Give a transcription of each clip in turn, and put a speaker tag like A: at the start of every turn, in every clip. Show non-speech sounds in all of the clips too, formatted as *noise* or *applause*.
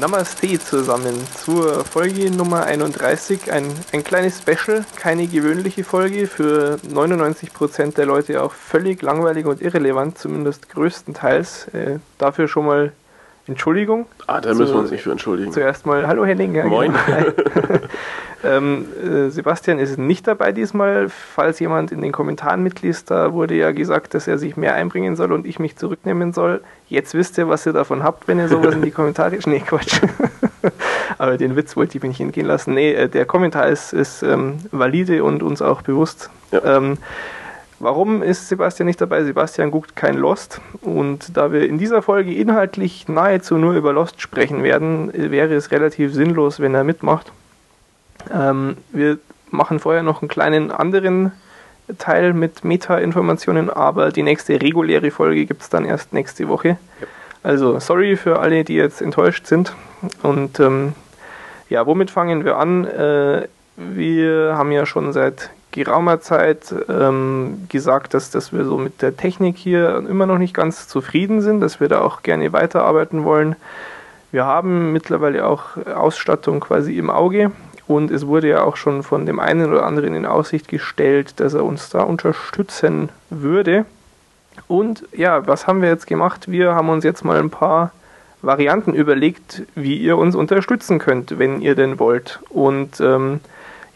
A: Namaste zusammen zur Folge Nummer 31. Ein, ein kleines Special, keine gewöhnliche Folge, für 99% der Leute auch völlig langweilig und irrelevant, zumindest größtenteils. Äh, dafür schon mal Entschuldigung.
B: Ah, da müssen wir uns nicht für entschuldigen.
A: Zuerst mal, hallo Henning. Ja,
B: Moin.
A: genau. *laughs* ähm, äh, Sebastian ist nicht dabei diesmal. Falls jemand in den Kommentaren mitliest, da wurde ja gesagt, dass er sich mehr einbringen soll und ich mich zurücknehmen soll. Jetzt wisst ihr, was ihr davon habt, wenn ihr sowas in die Kommentare... *laughs* Nee, Quatsch. *laughs* Aber den Witz wollte ich mir nicht entgehen lassen. Nee, äh, der Kommentar ist, ist ähm, valide und uns auch bewusst.
B: Ja.
A: Ähm, Warum ist Sebastian nicht dabei? Sebastian guckt kein Lost. Und da wir in dieser Folge inhaltlich nahezu nur über Lost sprechen werden, wäre es relativ sinnlos, wenn er mitmacht. Ähm, wir machen vorher noch einen kleinen anderen Teil mit Meta-Informationen, aber die nächste reguläre Folge gibt es dann erst nächste Woche. Also sorry für alle, die jetzt enttäuscht sind. Und ähm, ja, womit fangen wir an? Äh, wir haben ja schon seit geraumer Zeit ähm, gesagt, dass, dass wir so mit der Technik hier immer noch nicht ganz zufrieden sind, dass wir da auch gerne weiterarbeiten wollen. Wir haben mittlerweile auch Ausstattung quasi im Auge und es wurde ja auch schon von dem einen oder anderen in Aussicht gestellt, dass er uns da unterstützen würde. Und ja, was haben wir jetzt gemacht? Wir haben uns jetzt mal ein paar Varianten überlegt, wie ihr uns unterstützen könnt, wenn ihr denn wollt. Und ähm,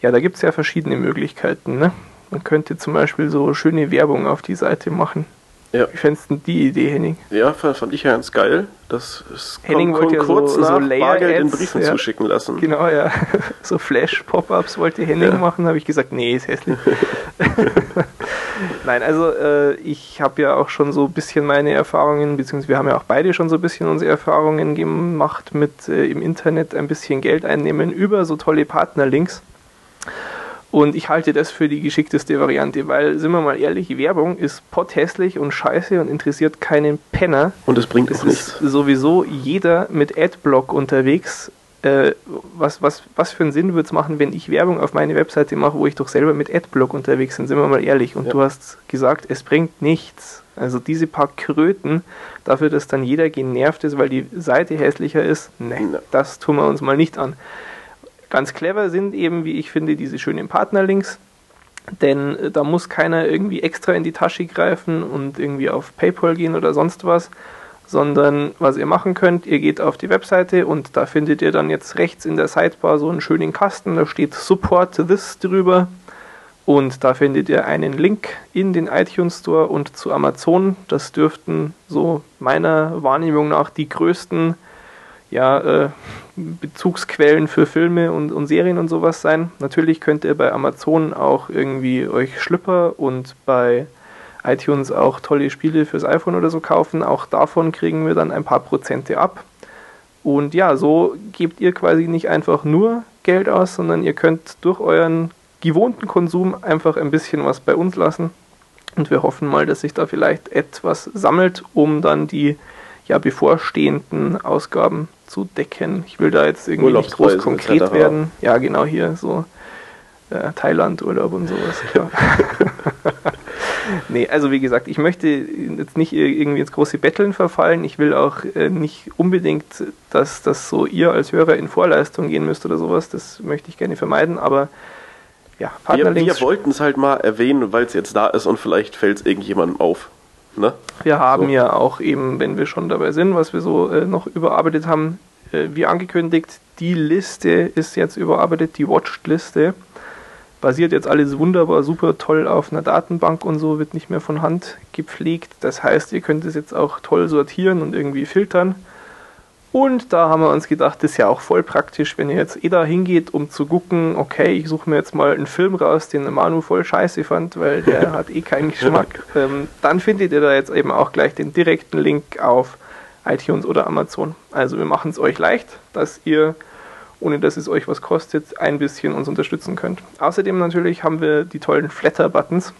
A: ja, da gibt es ja verschiedene Möglichkeiten. Ne? Man könnte zum Beispiel so schöne Werbung auf die Seite machen.
B: Ja.
A: Wie fändest du die Idee, Henning?
B: Ja, fand ich ja ganz geil. Das ist
A: Henning
B: kon-
A: wollte ja
B: kurz
A: so- so
B: nach
A: Layer
B: Bargeld in Briefen
A: ja.
B: zuschicken lassen.
A: Genau, ja. *laughs* So Flash-Pop-Ups wollte Henning
B: Ja.
A: machen, habe ich gesagt, nee, ist hässlich. *laughs* Nein, also äh, ich habe ja auch schon so ein bisschen meine Erfahrungen, beziehungsweise wir haben ja auch beide schon so ein bisschen unsere Erfahrungen gemacht mit äh, im Internet ein bisschen Geld einnehmen über so tolle Partnerlinks. Und ich halte das für die geschickteste Variante, weil, sind wir mal ehrlich, Werbung ist potthässlich und scheiße und interessiert keinen Penner.
B: Und es bringt
A: Es
B: auch
A: ist
B: nichts.
A: sowieso jeder mit Adblock unterwegs. Äh, was, was, was für einen Sinn würde es machen, wenn ich Werbung auf meine Webseite mache, wo ich doch selber mit Adblock unterwegs bin? Sind wir mal ehrlich. Und
B: Ja.
A: du hast gesagt, es bringt nichts. Also diese paar Kröten, dafür, dass dann jeder genervt ist, weil die Seite hässlicher ist,
B: Ja.
A: das tun wir uns mal nicht an. Ganz clever sind eben, wie ich finde, diese schönen Partnerlinks. Denn äh, da muss keiner irgendwie extra in die Tasche greifen und irgendwie auf PayPal gehen oder sonst was, sondern was ihr machen könnt, ihr geht auf die Webseite und da findet ihr dann jetzt rechts in der Sidebar so einen schönen Kasten, da steht Support this drüber und da findet ihr einen Link in den iTunes Store und zu Amazon. Das dürften so meiner Wahrnehmung nach die größten ja, äh, Bezugsquellen für Filme und, und Serien und sowas sein. Natürlich könnt ihr bei Amazon auch irgendwie euch Schlüpper und bei iTunes auch tolle Spiele fürs iPhone oder so kaufen. Auch davon kriegen wir dann ein paar Prozente ab. Und ja, so gebt ihr quasi nicht einfach nur Geld aus, sondern ihr könnt durch euren gewohnten Konsum einfach ein bisschen was bei uns lassen. Und wir hoffen mal, dass sich da vielleicht etwas sammelt, um dann die ja, bevorstehenden Ausgaben zu decken. Ich will da jetzt irgendwie nicht groß konkret werden. Ja, genau hier so äh, Thailand-Urlaub und sowas. Ja. *laughs* nee, also wie gesagt, ich möchte jetzt nicht irgendwie ins große Betteln verfallen. Ich will auch äh, nicht unbedingt, dass, dass so ihr als Hörer in Vorleistung gehen müsst oder sowas. Das möchte ich gerne vermeiden, aber ja,
B: Wir,
A: Partnerlinks.
B: wir wollten es halt mal erwähnen, weil es jetzt da ist und vielleicht fällt es irgendjemandem auf. Ne?
A: Wir haben
B: So.
A: ja auch eben, wenn wir schon dabei sind, was wir so äh, noch überarbeitet haben, äh, wie angekündigt, die Liste ist jetzt überarbeitet, die Watched-Liste. Basiert jetzt alles wunderbar, super toll auf einer Datenbank und so, wird nicht mehr von Hand gepflegt. Das heißt, ihr könnt es jetzt auch toll sortieren und irgendwie filtern. Und da haben wir uns gedacht, das ist ja auch voll praktisch, wenn ihr jetzt eh da hingeht, um zu gucken, okay, ich suche mir jetzt mal einen Film raus, den Manu voll scheiße fand, weil der hat eh keinen Geschmack. Ähm, dann findet ihr da jetzt eben auch gleich den direkten Link auf iTunes oder Amazon. Also wir machen es euch leicht, dass ihr, ohne dass es euch was kostet, ein bisschen uns unterstützen könnt. Außerdem natürlich haben wir die tollen Flatter-Buttons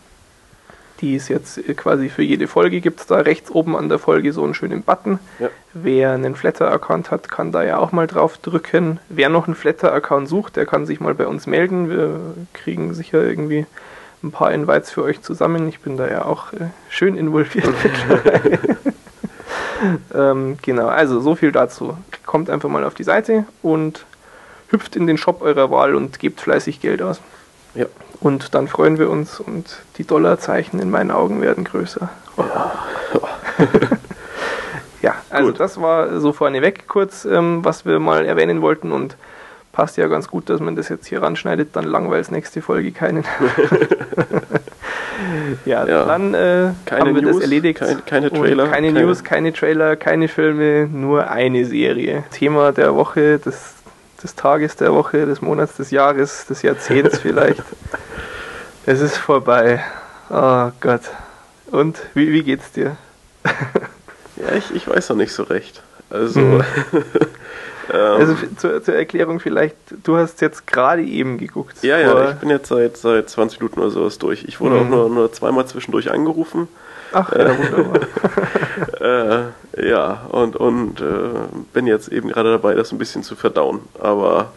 A: die es jetzt äh, quasi für jede Folge gibt. Da rechts oben an der Folge so einen schönen Button.
B: Ja.
A: Wer einen Flatter-Account hat, kann da ja auch mal drauf drücken. Wer noch einen Flatter-Account sucht, der kann sich mal bei uns melden. Wir kriegen sicher irgendwie ein paar Invites für euch zusammen. Ich bin da ja auch äh, schön involviert *laughs* ähm, genau, also so viel dazu. kommt einfach mal auf die Seite und hüpft in den Shop eurer Wahl und gebt fleißig Geld aus.
B: Ja.
A: Und dann freuen wir uns und die Dollarzeichen in meinen Augen werden größer. *laughs*
B: Ja.
A: Ja, *laughs* also
B: Gut.
A: das war so vorneweg kurz, ähm, was wir mal erwähnen wollten und passt ja ganz gut, dass man das jetzt hier ranschneidet, dann langweilt nächste Folge keinen. *laughs* ja,
B: Ja.
A: dann äh, haben wir
B: News,
A: das erledigt.
B: kein- keine Trailer,
A: keine,
B: keine-
A: News, keine Trailer, keine Filme, nur eine Serie. Thema der Woche, des, des Tages der Woche, des Monats, des Jahres, des Jahrzehnts vielleicht. *laughs* Es ist vorbei. Oh Gott. Und wie, wie geht's dir? *laughs*
B: Ja, ich, ich weiß noch nicht so recht. Also,
A: Mhm. *laughs*
B: ähm,
A: Also zur, zur Erklärung vielleicht, du hast jetzt gerade eben geguckt.
B: ja, ja, ich bin jetzt seit, seit 20 Minuten oder sowas durch. Ich wurde
A: Mhm.
B: auch nur, nur zweimal zwischendurch angerufen.
A: Ach, ja, wunderbar. *laughs*
B: Äh, ja, und, und äh, bin jetzt eben gerade dabei, das ein bisschen zu verdauen. Aber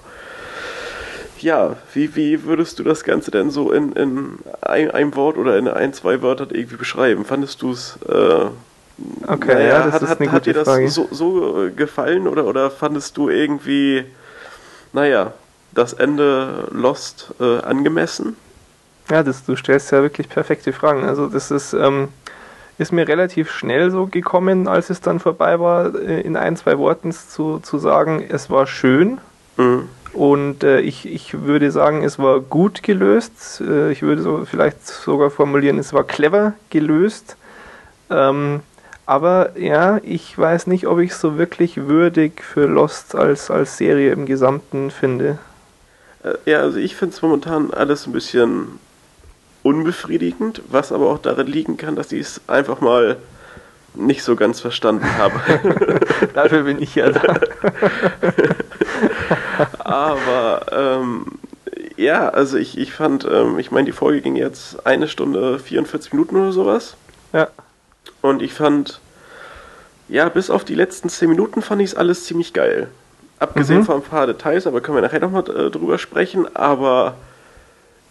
B: ja, wie, wie würdest du das Ganze denn so in, in ein, einem Wort oder in ein, zwei Wörtern irgendwie beschreiben? Fandest du es äh,
A: Okay, ja, das
B: hat,
A: ist
B: hat,
A: eine
B: hat dir das
A: Frage.
B: so, so gefallen oder, oder fandest du irgendwie, naja, das Ende Lost äh, angemessen?
A: Ja, das, du stellst ja wirklich perfekte Fragen. Also das ist, ähm, ist mir relativ schnell so gekommen, als es dann vorbei war, äh, in ein, zwei Worten zu, zu sagen, es war schön.
B: Mhm.
A: Und äh, ich, ich würde sagen, es war gut gelöst. Äh, ich würde so vielleicht sogar formulieren, es war clever gelöst. Ähm, aber ja, ich weiß nicht, ob ich es so wirklich würdig für Lost als, als Serie im Gesamten finde.
B: Äh, Ja, also ich finde es momentan alles ein bisschen unbefriedigend, was aber auch darin liegen kann, dass ich es einfach mal nicht so ganz verstanden habe. *laughs*
A: Dafür bin ich ja da. *laughs*
B: aber ähm, ja, also ich, ich fand, ähm, ich meine, die Folge ging jetzt eine Stunde 44 Minuten oder sowas.
A: Ja.
B: Und ich fand, ja, bis auf die letzten 10 Minuten fand ich es alles ziemlich geil. Abgesehen
A: Mhm.
B: von ein paar Details, aber können wir nachher nochmal äh, drüber sprechen. Aber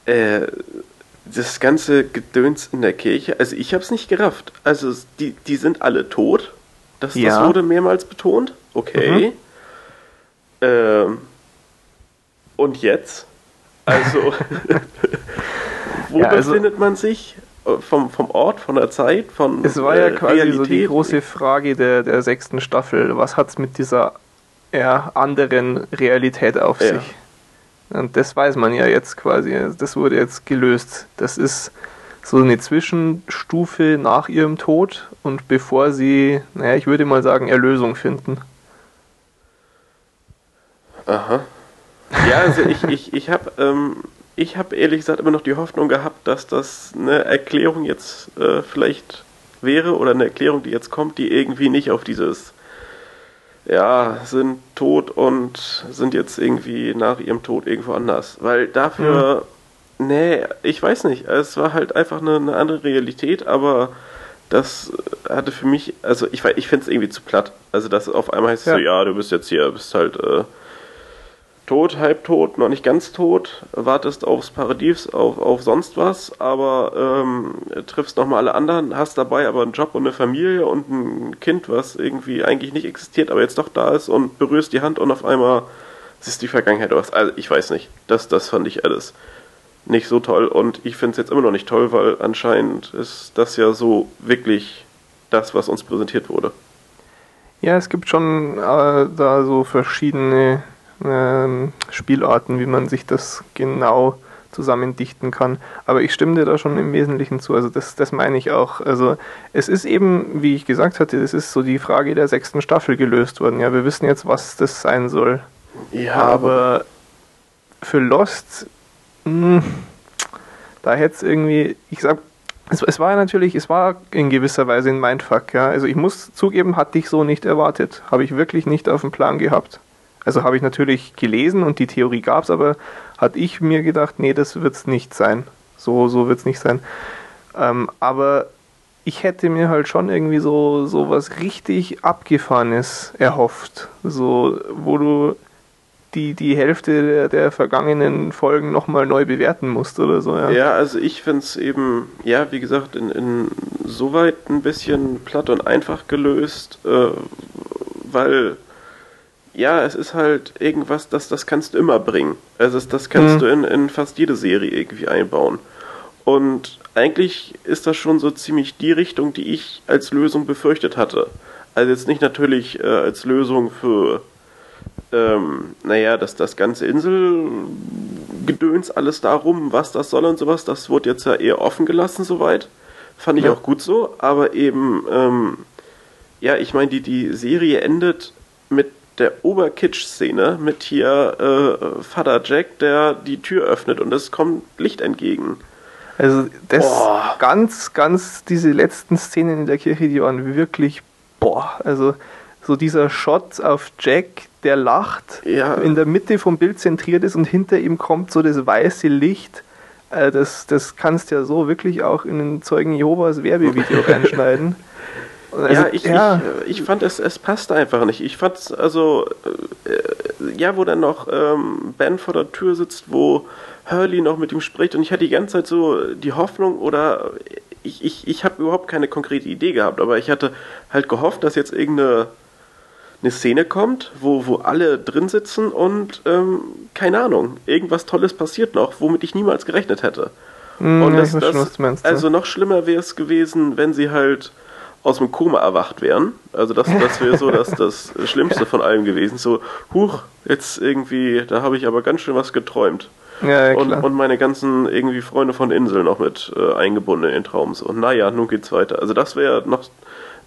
B: äh, das ganze Gedöns in der Kirche, also ich habe es nicht gerafft. Also die, die sind alle tot. Das,
A: Ja.
B: das wurde mehrmals betont. Okay. Ähm, und jetzt? Also, *laughs* *laughs* wo
A: Ja, also-
B: befindet man sich? Äh, Vom, vom Ort, von der Zeit, von
A: Es war ja
B: äh,
A: quasi so die
B: Realität?
A: große Frage der, der sechsten Staffel. Was hat es mit dieser ja, anderen Realität auf
B: Ja.
A: sich? Und das weiß man ja jetzt quasi. Das wurde jetzt gelöst. Das ist so eine Zwischenstufe nach ihrem Tod und bevor sie, naja, ich würde mal sagen, Erlösung finden.
B: Aha. Ja, also ich, ich, ich habe ähm, hab ehrlich gesagt immer noch die Hoffnung gehabt, dass das eine Erklärung jetzt äh, vielleicht wäre oder eine Erklärung, die jetzt kommt, die irgendwie nicht auf dieses ja, sind tot und sind jetzt irgendwie nach ihrem Tod irgendwo anders. Weil dafür, nee, ich weiß nicht, es war halt einfach eine, eine andere Realität, aber das hatte für mich, also ich, ich finde es irgendwie zu platt. Also das auf einmal heißt es
A: Ja.
B: so, ja, du bist jetzt hier, bist halt äh, tot, halbtot, noch nicht ganz tot, wartest aufs Paradies, auf, auf sonst was, aber ähm, triffst nochmal alle anderen, hast dabei aber einen Job und eine Familie und ein Kind, was irgendwie eigentlich nicht existiert, aber jetzt doch da ist und berührst die Hand und auf einmal siehst die Vergangenheit aus. Also ich weiß nicht, das, das fand ich alles nicht so toll und ich finde es jetzt immer noch nicht toll, weil anscheinend ist das ja so wirklich das, was uns präsentiert wurde.
A: Ja, es gibt schon äh, da so verschiedene ähm, Spielarten, wie man sich das genau zusammendichten kann. Aber ich stimme dir da schon im Wesentlichen zu. Also das, das meine ich auch. Also es ist eben, wie ich gesagt hatte, es ist so die Frage der sechsten Staffel gelöst worden. Ja, wir wissen jetzt, was das sein soll.
B: Ja,
A: Aber für Lost, mh, da hätte es irgendwie, ich sag, es, es war natürlich, es war in gewisser Weise ein Mindfuck, ja. Also ich muss zugeben, hatte ich so nicht erwartet. Habe ich wirklich nicht auf dem Plan gehabt. Also habe ich natürlich gelesen und die Theorie gab es, aber hatte ich mir gedacht, nee, das wird es nicht sein. So, so wird es nicht sein. Ähm, aber ich hätte mir halt schon irgendwie so, so was richtig Abgefahrenes erhofft. So, wo du die, die Hälfte der, der vergangenen Folgen nochmal neu bewerten musst oder so. Ja,
B: Ja, also ich finde es eben, ja, wie gesagt, in, in soweit ein bisschen platt und einfach gelöst, äh, weil ja, es ist halt irgendwas, das, das kannst du immer bringen. Also das, das kannst mhm. du in, in fast jede Serie irgendwie einbauen. Und eigentlich ist das schon so ziemlich die Richtung, die ich als Lösung befürchtet hatte. Also jetzt nicht natürlich äh, als Lösung für, ähm, naja, dass das ganze Inselgedöns alles darum, was das soll und sowas, das wurde jetzt ja eher offen gelassen soweit. Fand ich ja. auch gut so, aber eben, ähm, ja, ich meine, die, die Serie endet mit der Oberkitsch-Szene mit hier äh, Vater Jack, der die Tür öffnet und es kommt Licht entgegen.
A: Also das oh. ganz, ganz diese letzten Szenen in der Kirche, die waren wirklich boah, also so dieser Shot auf Jack, der lacht, ja. in der Mitte vom Bild zentriert ist und hinter ihm kommt so das weiße Licht. Äh, das, das kannst du ja so wirklich auch in den Zeugen Jehovas Werbevideo *laughs* reinschneiden.
B: Also, ja, ich, ja. Ich, ich fand es, es passt einfach nicht. Ich fand es, also, äh, ja, wo dann noch ähm, Ben vor der Tür sitzt, wo Hurley noch mit ihm spricht und ich hatte die ganze Zeit so die Hoffnung oder ich, ich, ich habe überhaupt keine konkrete Idee gehabt, aber ich hatte halt gehofft, dass jetzt irgendeine eine Szene kommt, wo, wo alle drin sitzen und ähm, keine Ahnung, irgendwas Tolles passiert noch, womit ich niemals gerechnet hätte. Mm, und das, das, meinst, also noch schlimmer wäre es gewesen, wenn sie halt aus dem Koma erwacht wären. Also das, das wäre so das, das *laughs* Schlimmste von allem gewesen. So, huch, jetzt irgendwie, da habe ich aber ganz schön was geträumt. Ja, ja, und, und, meine ganzen irgendwie Freunde von Insel noch mit äh, eingebunden in den Traum. So, naja, nun geht's weiter. Also das wäre noch,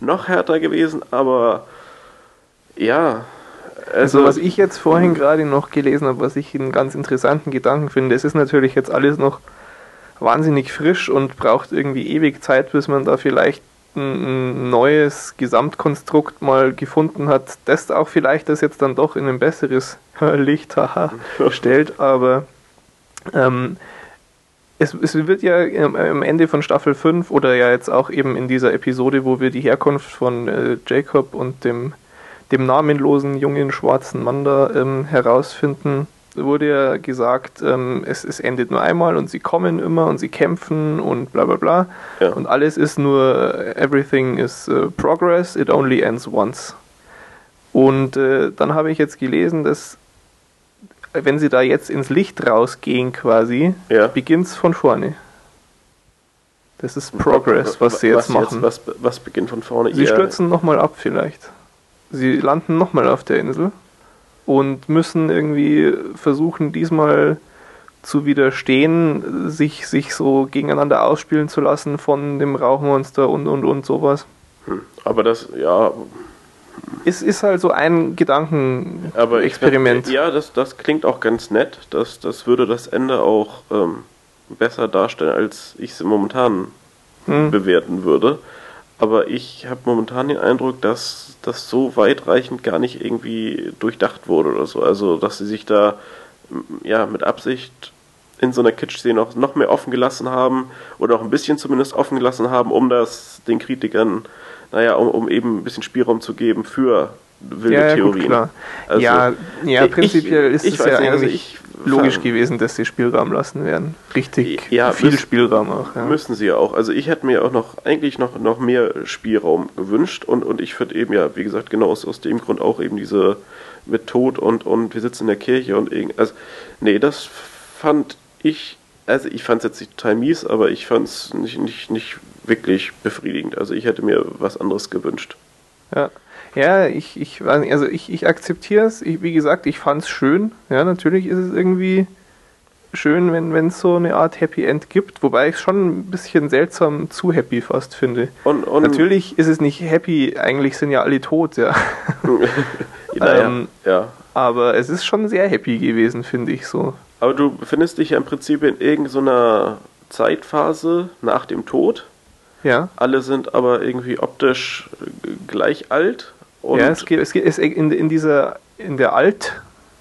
B: noch härter gewesen, aber ja.
A: Also, also was ich jetzt vorhin gerade noch gelesen habe, was ich einen ganz interessanten Gedanken finde, es ist natürlich jetzt alles noch wahnsinnig frisch und braucht irgendwie ewig Zeit, bis man da vielleicht ein neues Gesamtkonstrukt mal gefunden hat, das auch vielleicht das jetzt dann doch in ein besseres *laughs* Licht haha, *laughs* stellt, aber ähm, es, es, wird ja am Ende von Staffel 5 oder ja jetzt auch eben in dieser Episode, wo wir die Herkunft von äh, Jacob und dem, dem namenlosen jungen schwarzen Mann da ähm, herausfinden, wurde ja gesagt, ähm, es, es endet nur einmal und sie kommen immer und sie kämpfen und bla bla bla. Ja. Und alles ist nur, äh, everything is uh, progress, it only ends once. Und äh, dann habe ich jetzt gelesen, dass wenn sie da jetzt ins Licht rausgehen quasi, ja. beginnt es von vorne. Das ist Progress, was sie jetzt was machen.
B: Jetzt, was, was beginnt von vorne?
A: Sie stürzen nochmal ab vielleicht. Sie landen nochmal auf der Insel und müssen irgendwie versuchen, diesmal zu widerstehen, sich, sich so gegeneinander ausspielen zu lassen von dem Rauchmonster und und und sowas.
B: Hm, aber das, ja,
A: ist, ist halt so ein Gedankenexperiment.
B: Ja, das, das klingt auch ganz nett. Das, das würde das Ende auch ähm, besser darstellen, als ich es momentan hm. bewerten würde. Aber ich habe momentan den Eindruck, dass das so weitreichend gar nicht irgendwie durchdacht wurde oder so. Also, dass sie sich da ja mit Absicht in so einer Kitsch-Szene noch, noch mehr offen gelassen haben oder auch ein bisschen zumindest offen gelassen haben, um das den Kritikern naja, um, um eben ein bisschen Spielraum zu geben für wilde ja, ja, Theorien. Gut,
A: also, ja, ja, prinzipiell ich, ist es ja nicht, also eigentlich also logisch gewesen, dass sie Spielraum lassen werden. Richtig ja, viel müssen, Spielraum auch.
B: Ja. Müssen sie ja auch. Also ich hätte mir auch noch eigentlich noch, noch mehr Spielraum gewünscht und, und ich finde eben ja, wie gesagt, genau aus, aus dem Grund auch eben diese mit Tod und, und wir sitzen in der Kirche und irgend, also nee, das fand ich, also ich fand es jetzt nicht total mies, aber ich fand es nicht, nicht, nicht wirklich befriedigend. Also ich hätte mir was anderes gewünscht.
A: Ja. Ja, ich, ich, also ich, ich akzeptiere es. wie gesagt, ich fand es schön. Ja, natürlich ist es irgendwie schön, wenn es so eine Art Happy End gibt, wobei ich es schon ein bisschen seltsam zu happy fast finde. Und, und natürlich ist es nicht happy, eigentlich sind ja alle tot, ja. *laughs* naja, ähm, ja. Aber es ist schon sehr happy gewesen, finde ich so.
B: Aber du befindest dich ja im Prinzip in irgendeiner Zeitphase nach dem Tod. Ja. Alle sind aber irgendwie optisch gleich alt.
A: Ja, es geht, es geht es in, in dieser, in der Alt,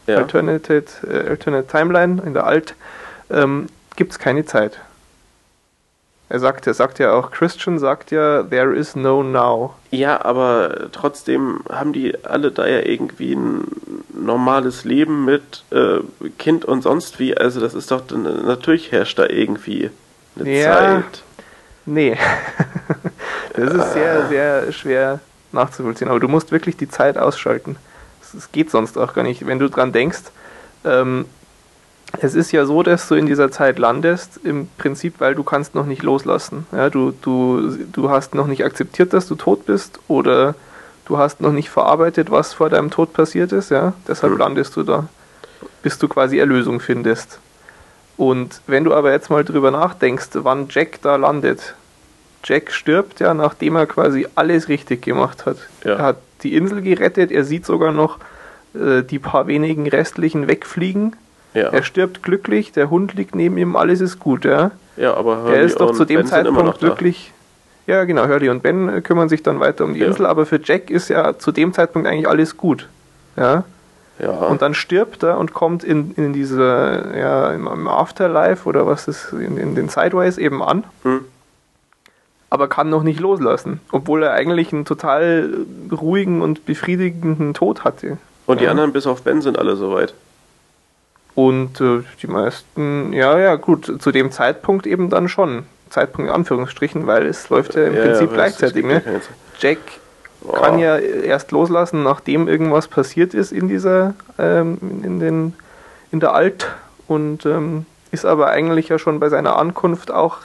A: ja. Alternate, äh, Alternate Timeline, in der Alt, ähm, gibt es keine Zeit. Er sagt, er sagt ja auch, Christian sagt ja, there is no now.
B: Ja, aber trotzdem haben die alle da ja irgendwie ein normales Leben mit äh, Kind und sonst wie. Also das ist doch, natürlich herrscht da irgendwie eine ja, Zeit.
A: Nee. *laughs* das ist sehr, sehr schwer nachzuvollziehen. Aber du musst wirklich die Zeit ausschalten. das geht sonst auch gar nicht. Wenn du dran denkst, ähm, es ist ja so, dass du in dieser Zeit landest, im Prinzip, weil du kannst noch nicht loslassen. Ja, du, du, du hast noch nicht akzeptiert, dass du tot bist oder du hast noch nicht verarbeitet, was vor deinem Tod passiert ist. Ja? Deshalb mhm. landest du da, bis du quasi Erlösung findest. Und wenn du aber jetzt mal drüber nachdenkst, wann Jack da landet, Jack stirbt ja, nachdem er quasi alles richtig gemacht hat. Ja. Er hat die Insel gerettet, er sieht sogar noch äh, die paar wenigen restlichen wegfliegen ja. Er stirbt glücklich, der Hund liegt neben ihm, alles ist gut, ja.
B: Ja, aber
A: Hurley er ist doch zu dem ben Zeitpunkt wirklich. Ja, genau, Hurley und Ben äh, kümmern sich dann weiter um die ja. Insel, aber für Jack ist ja zu dem Zeitpunkt eigentlich alles gut. Ja. Ja. Und dann stirbt er und kommt in, in diese, ja, im Afterlife oder was ist, in, in den Sideways eben an. Hm. Aber kann noch nicht loslassen, obwohl er eigentlich einen total ruhigen und befriedigenden Tod hatte.
B: Und die anderen bis auf Ben sind alle soweit.
A: Und äh, die meisten, ja, ja, gut, zu dem Zeitpunkt eben dann schon. Zeitpunkt in Anführungsstrichen, weil es läuft ja im ja, Prinzip ja, gleichzeitig. Ne? Jack oh. kann ja erst loslassen, nachdem irgendwas passiert ist in dieser, ähm, in, den, in der Alt und ähm, ist aber eigentlich ja schon bei seiner Ankunft auch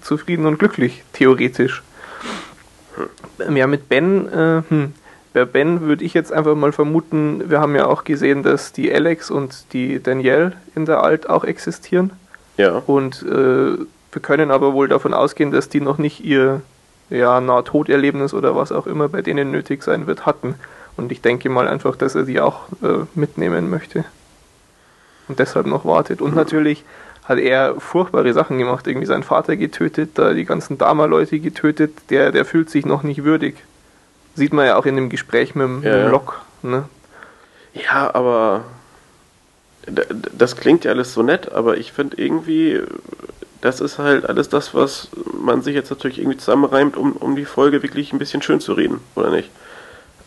A: zufrieden und glücklich, theoretisch. Hm. Ja, mit Ben, äh, hm, bei Ben würde ich jetzt einfach mal vermuten, wir haben ja auch gesehen, dass die Alex und die Danielle in der Alt auch existieren. Ja. Und äh, wir können aber wohl davon ausgehen, dass die noch nicht ihr ja, Nahtoderlebnis oder was auch immer bei denen nötig sein wird, hatten. Und ich denke mal einfach, dass er die auch äh, mitnehmen möchte. Und deshalb noch wartet. Und mhm. natürlich hat er furchtbare Sachen gemacht, irgendwie seinen Vater getötet, da die ganzen Dama-Leute getötet, der, der fühlt sich noch nicht würdig. Sieht man ja auch in dem Gespräch mit, dem, ja, mit dem Lok. Ne?
B: Ja, aber das klingt ja alles so nett, aber ich finde irgendwie, das ist halt alles das, was man sich jetzt natürlich irgendwie zusammenreimt, um, um die Folge wirklich ein bisschen schön zu reden, oder nicht?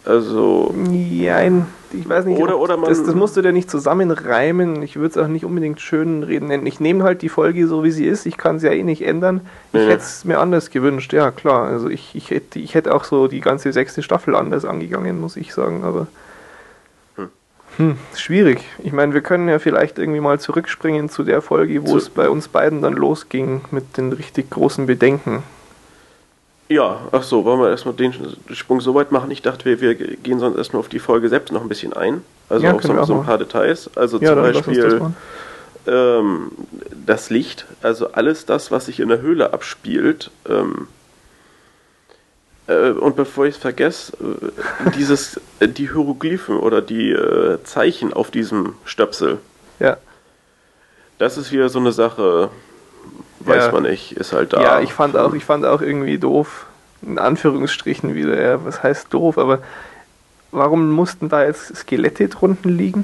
B: Also.
A: Ja, ich weiß nicht.
B: Oder, oder man,
A: das, das musst du dir nicht zusammenreimen. Ich würde es auch nicht unbedingt schön reden nennen. Ich nehme halt die Folge so, wie sie ist. Ich kann sie ja eh nicht ändern. Ich ja. hätte es mir anders gewünscht, ja klar. Also ich, ich, hätte, ich hätte auch so die ganze sechste Staffel anders angegangen, muss ich sagen. Aber. Hm. Hm, schwierig. Ich meine, wir können ja vielleicht irgendwie mal zurückspringen zu der Folge, wo zu es bei uns beiden dann losging mit den richtig großen Bedenken.
B: Ja, ach so, wollen wir erstmal den Sprung so weit machen? Ich dachte, wir, wir gehen sonst erstmal auf die Folge selbst noch ein bisschen ein. Also ja, auf so, so, ein paar Details. Also ja, zum Beispiel das, ähm, das, Licht, also alles das, was sich in der Höhle abspielt. Ähm, äh, und bevor ich es vergesse, äh, dieses, äh, die Hieroglyphen oder die äh, Zeichen auf diesem Stöpsel.
A: Ja.
B: Das ist wieder so eine Sache, weiß ja. man nicht, ist halt da.
A: Ja, ich fand auch, ich fand auch irgendwie doof, in Anführungsstrichen wieder, ja, was heißt doof, aber warum mussten da jetzt Skelette drunten liegen?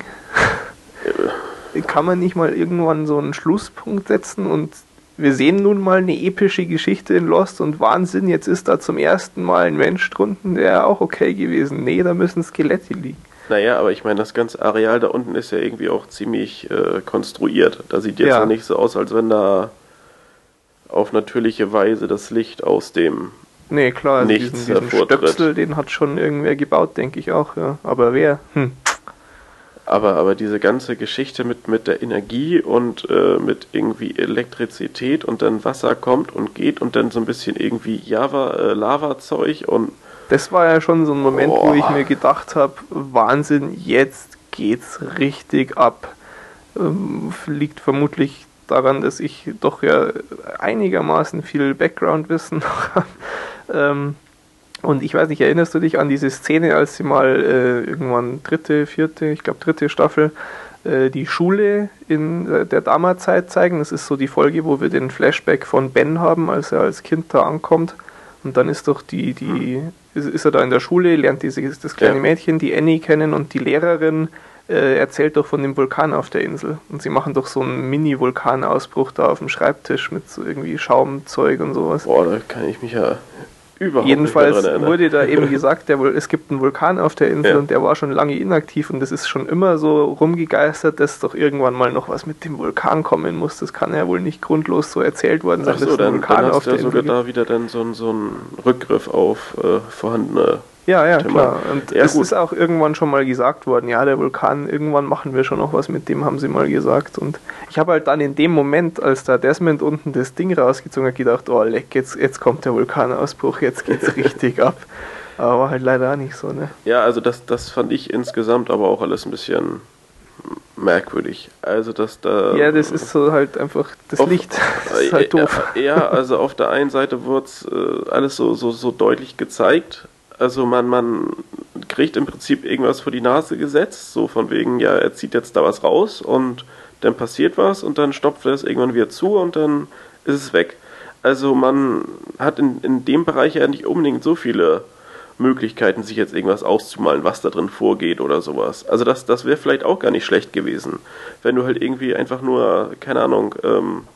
A: Ja. Kann man nicht mal irgendwann so einen Schlusspunkt setzen und wir sehen nun mal eine epische Geschichte in Lost und Wahnsinn, jetzt ist da zum ersten Mal ein Mensch drunten, der auch okay gewesen. Nee, da müssen Skelette liegen.
B: Naja, aber ich meine, das ganze Areal da unten ist ja irgendwie auch ziemlich äh, konstruiert. Da sieht jetzt ja. nicht so aus, als wenn da auf natürliche Weise das Licht aus dem
A: Nee, klar, also Nichts diesen, diesen Stöpsel, den hat schon irgendwer gebaut, denke ich auch, ja. Aber wer? Hm.
B: Aber, aber diese ganze Geschichte mit, mit der Energie und äh, mit irgendwie Elektrizität und dann Wasser kommt und geht und dann so ein bisschen irgendwie Java, äh, Lava-Zeug und.
A: Das war ja schon so ein Moment, oh. wo ich mir gedacht habe, Wahnsinn, jetzt geht's richtig ab. Ähm, liegt vermutlich daran, dass ich doch ja einigermaßen viel Background-Wissen *laughs* habe. ähm, und ich weiß nicht, erinnerst du dich an diese Szene, als sie mal äh, irgendwann dritte, vierte, ich glaube dritte Staffel äh, die Schule in äh, der Dama-Zeit zeigen? Das ist so die Folge, wo wir den Flashback von Ben haben, als er als Kind da ankommt. Und dann ist doch die, die, ist, ist er da in der Schule, lernt dieses, das kleine. Mädchen, die Annie kennen und die Lehrerin äh, erzählt doch von dem Vulkan auf der Insel. Und sie machen doch so einen Mini-Vulkanausbruch da auf dem Schreibtisch mit so irgendwie Schaumzeug und sowas.
B: Boah, da kann ich mich ja überhaupt
A: Jedenfalls nicht Jedenfalls wurde da eben *laughs* gesagt, der, es gibt einen Vulkan auf der Insel ja. und der war schon lange inaktiv und es ist schon immer so rumgegeistert, dass doch irgendwann mal noch was mit dem Vulkan kommen muss. Das kann ja wohl nicht grundlos so erzählt worden sein,
B: Ach so, dass dann, Vulkan dann hast auf der Insel sogar gibt. da wieder dann so, so einen Rückgriff auf äh, vorhandene
A: Ja, ja, klar. Und ja, es gut. ist auch irgendwann schon mal gesagt worden, ja, der Vulkan, irgendwann machen wir schon noch was mit dem, haben sie mal gesagt. Und ich habe halt dann in dem Moment, als da Desmond unten das Ding rausgezogen hat, gedacht, oh leck, jetzt, jetzt kommt der Vulkanausbruch, jetzt geht's *laughs* richtig ab. Aber halt leider auch nicht so, ne?
B: Ja, also das, das fand ich insgesamt aber auch alles ein bisschen merkwürdig. Also dass da.
A: Ja, das ist so halt einfach das auf, Licht. *laughs* Das ist halt
B: doof. Ja, also auf der einen Seite wird äh, alles so, so, so deutlich gezeigt. Also man, man kriegt im Prinzip irgendwas vor die Nase gesetzt, so von wegen, ja, er zieht jetzt da was raus und dann passiert was und dann stopft er es irgendwann wieder zu und dann ist es weg. Also man hat in, in dem Bereich ja nicht unbedingt so viele Möglichkeiten, sich jetzt irgendwas auszumalen, was da drin vorgeht oder sowas. Also das, das wäre vielleicht auch gar nicht schlecht gewesen. Wenn du halt irgendwie einfach nur, keine Ahnung, ähm,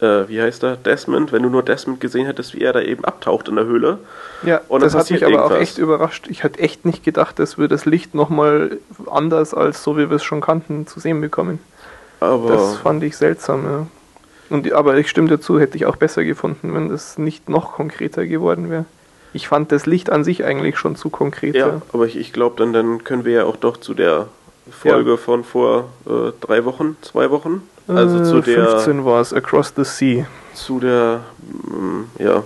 B: äh, wie heißt er, Desmond, wenn du nur Desmond gesehen hättest, wie er da eben abtaucht in der Höhle.
A: Ja, und das hat mich aber irgendwas. auch echt überrascht. Ich hatte echt nicht gedacht, dass wir das Licht nochmal anders als so, wie wir es schon kannten, zu sehen bekommen. Aber das fand ich seltsam, ja. Und, aber ich stimme dazu, hätte ich auch besser gefunden, wenn das nicht noch konkreter geworden wäre. Ich fand das Licht an sich eigentlich schon zu konkret.
B: Ja, aber ich, ich glaube, dann, dann können wir ja auch doch zu der Folge ja. von vor äh, drei Wochen, zwei Wochen.
A: Also äh, zu der. 15 war es, Across the Sea.
B: Zu der mm, ja,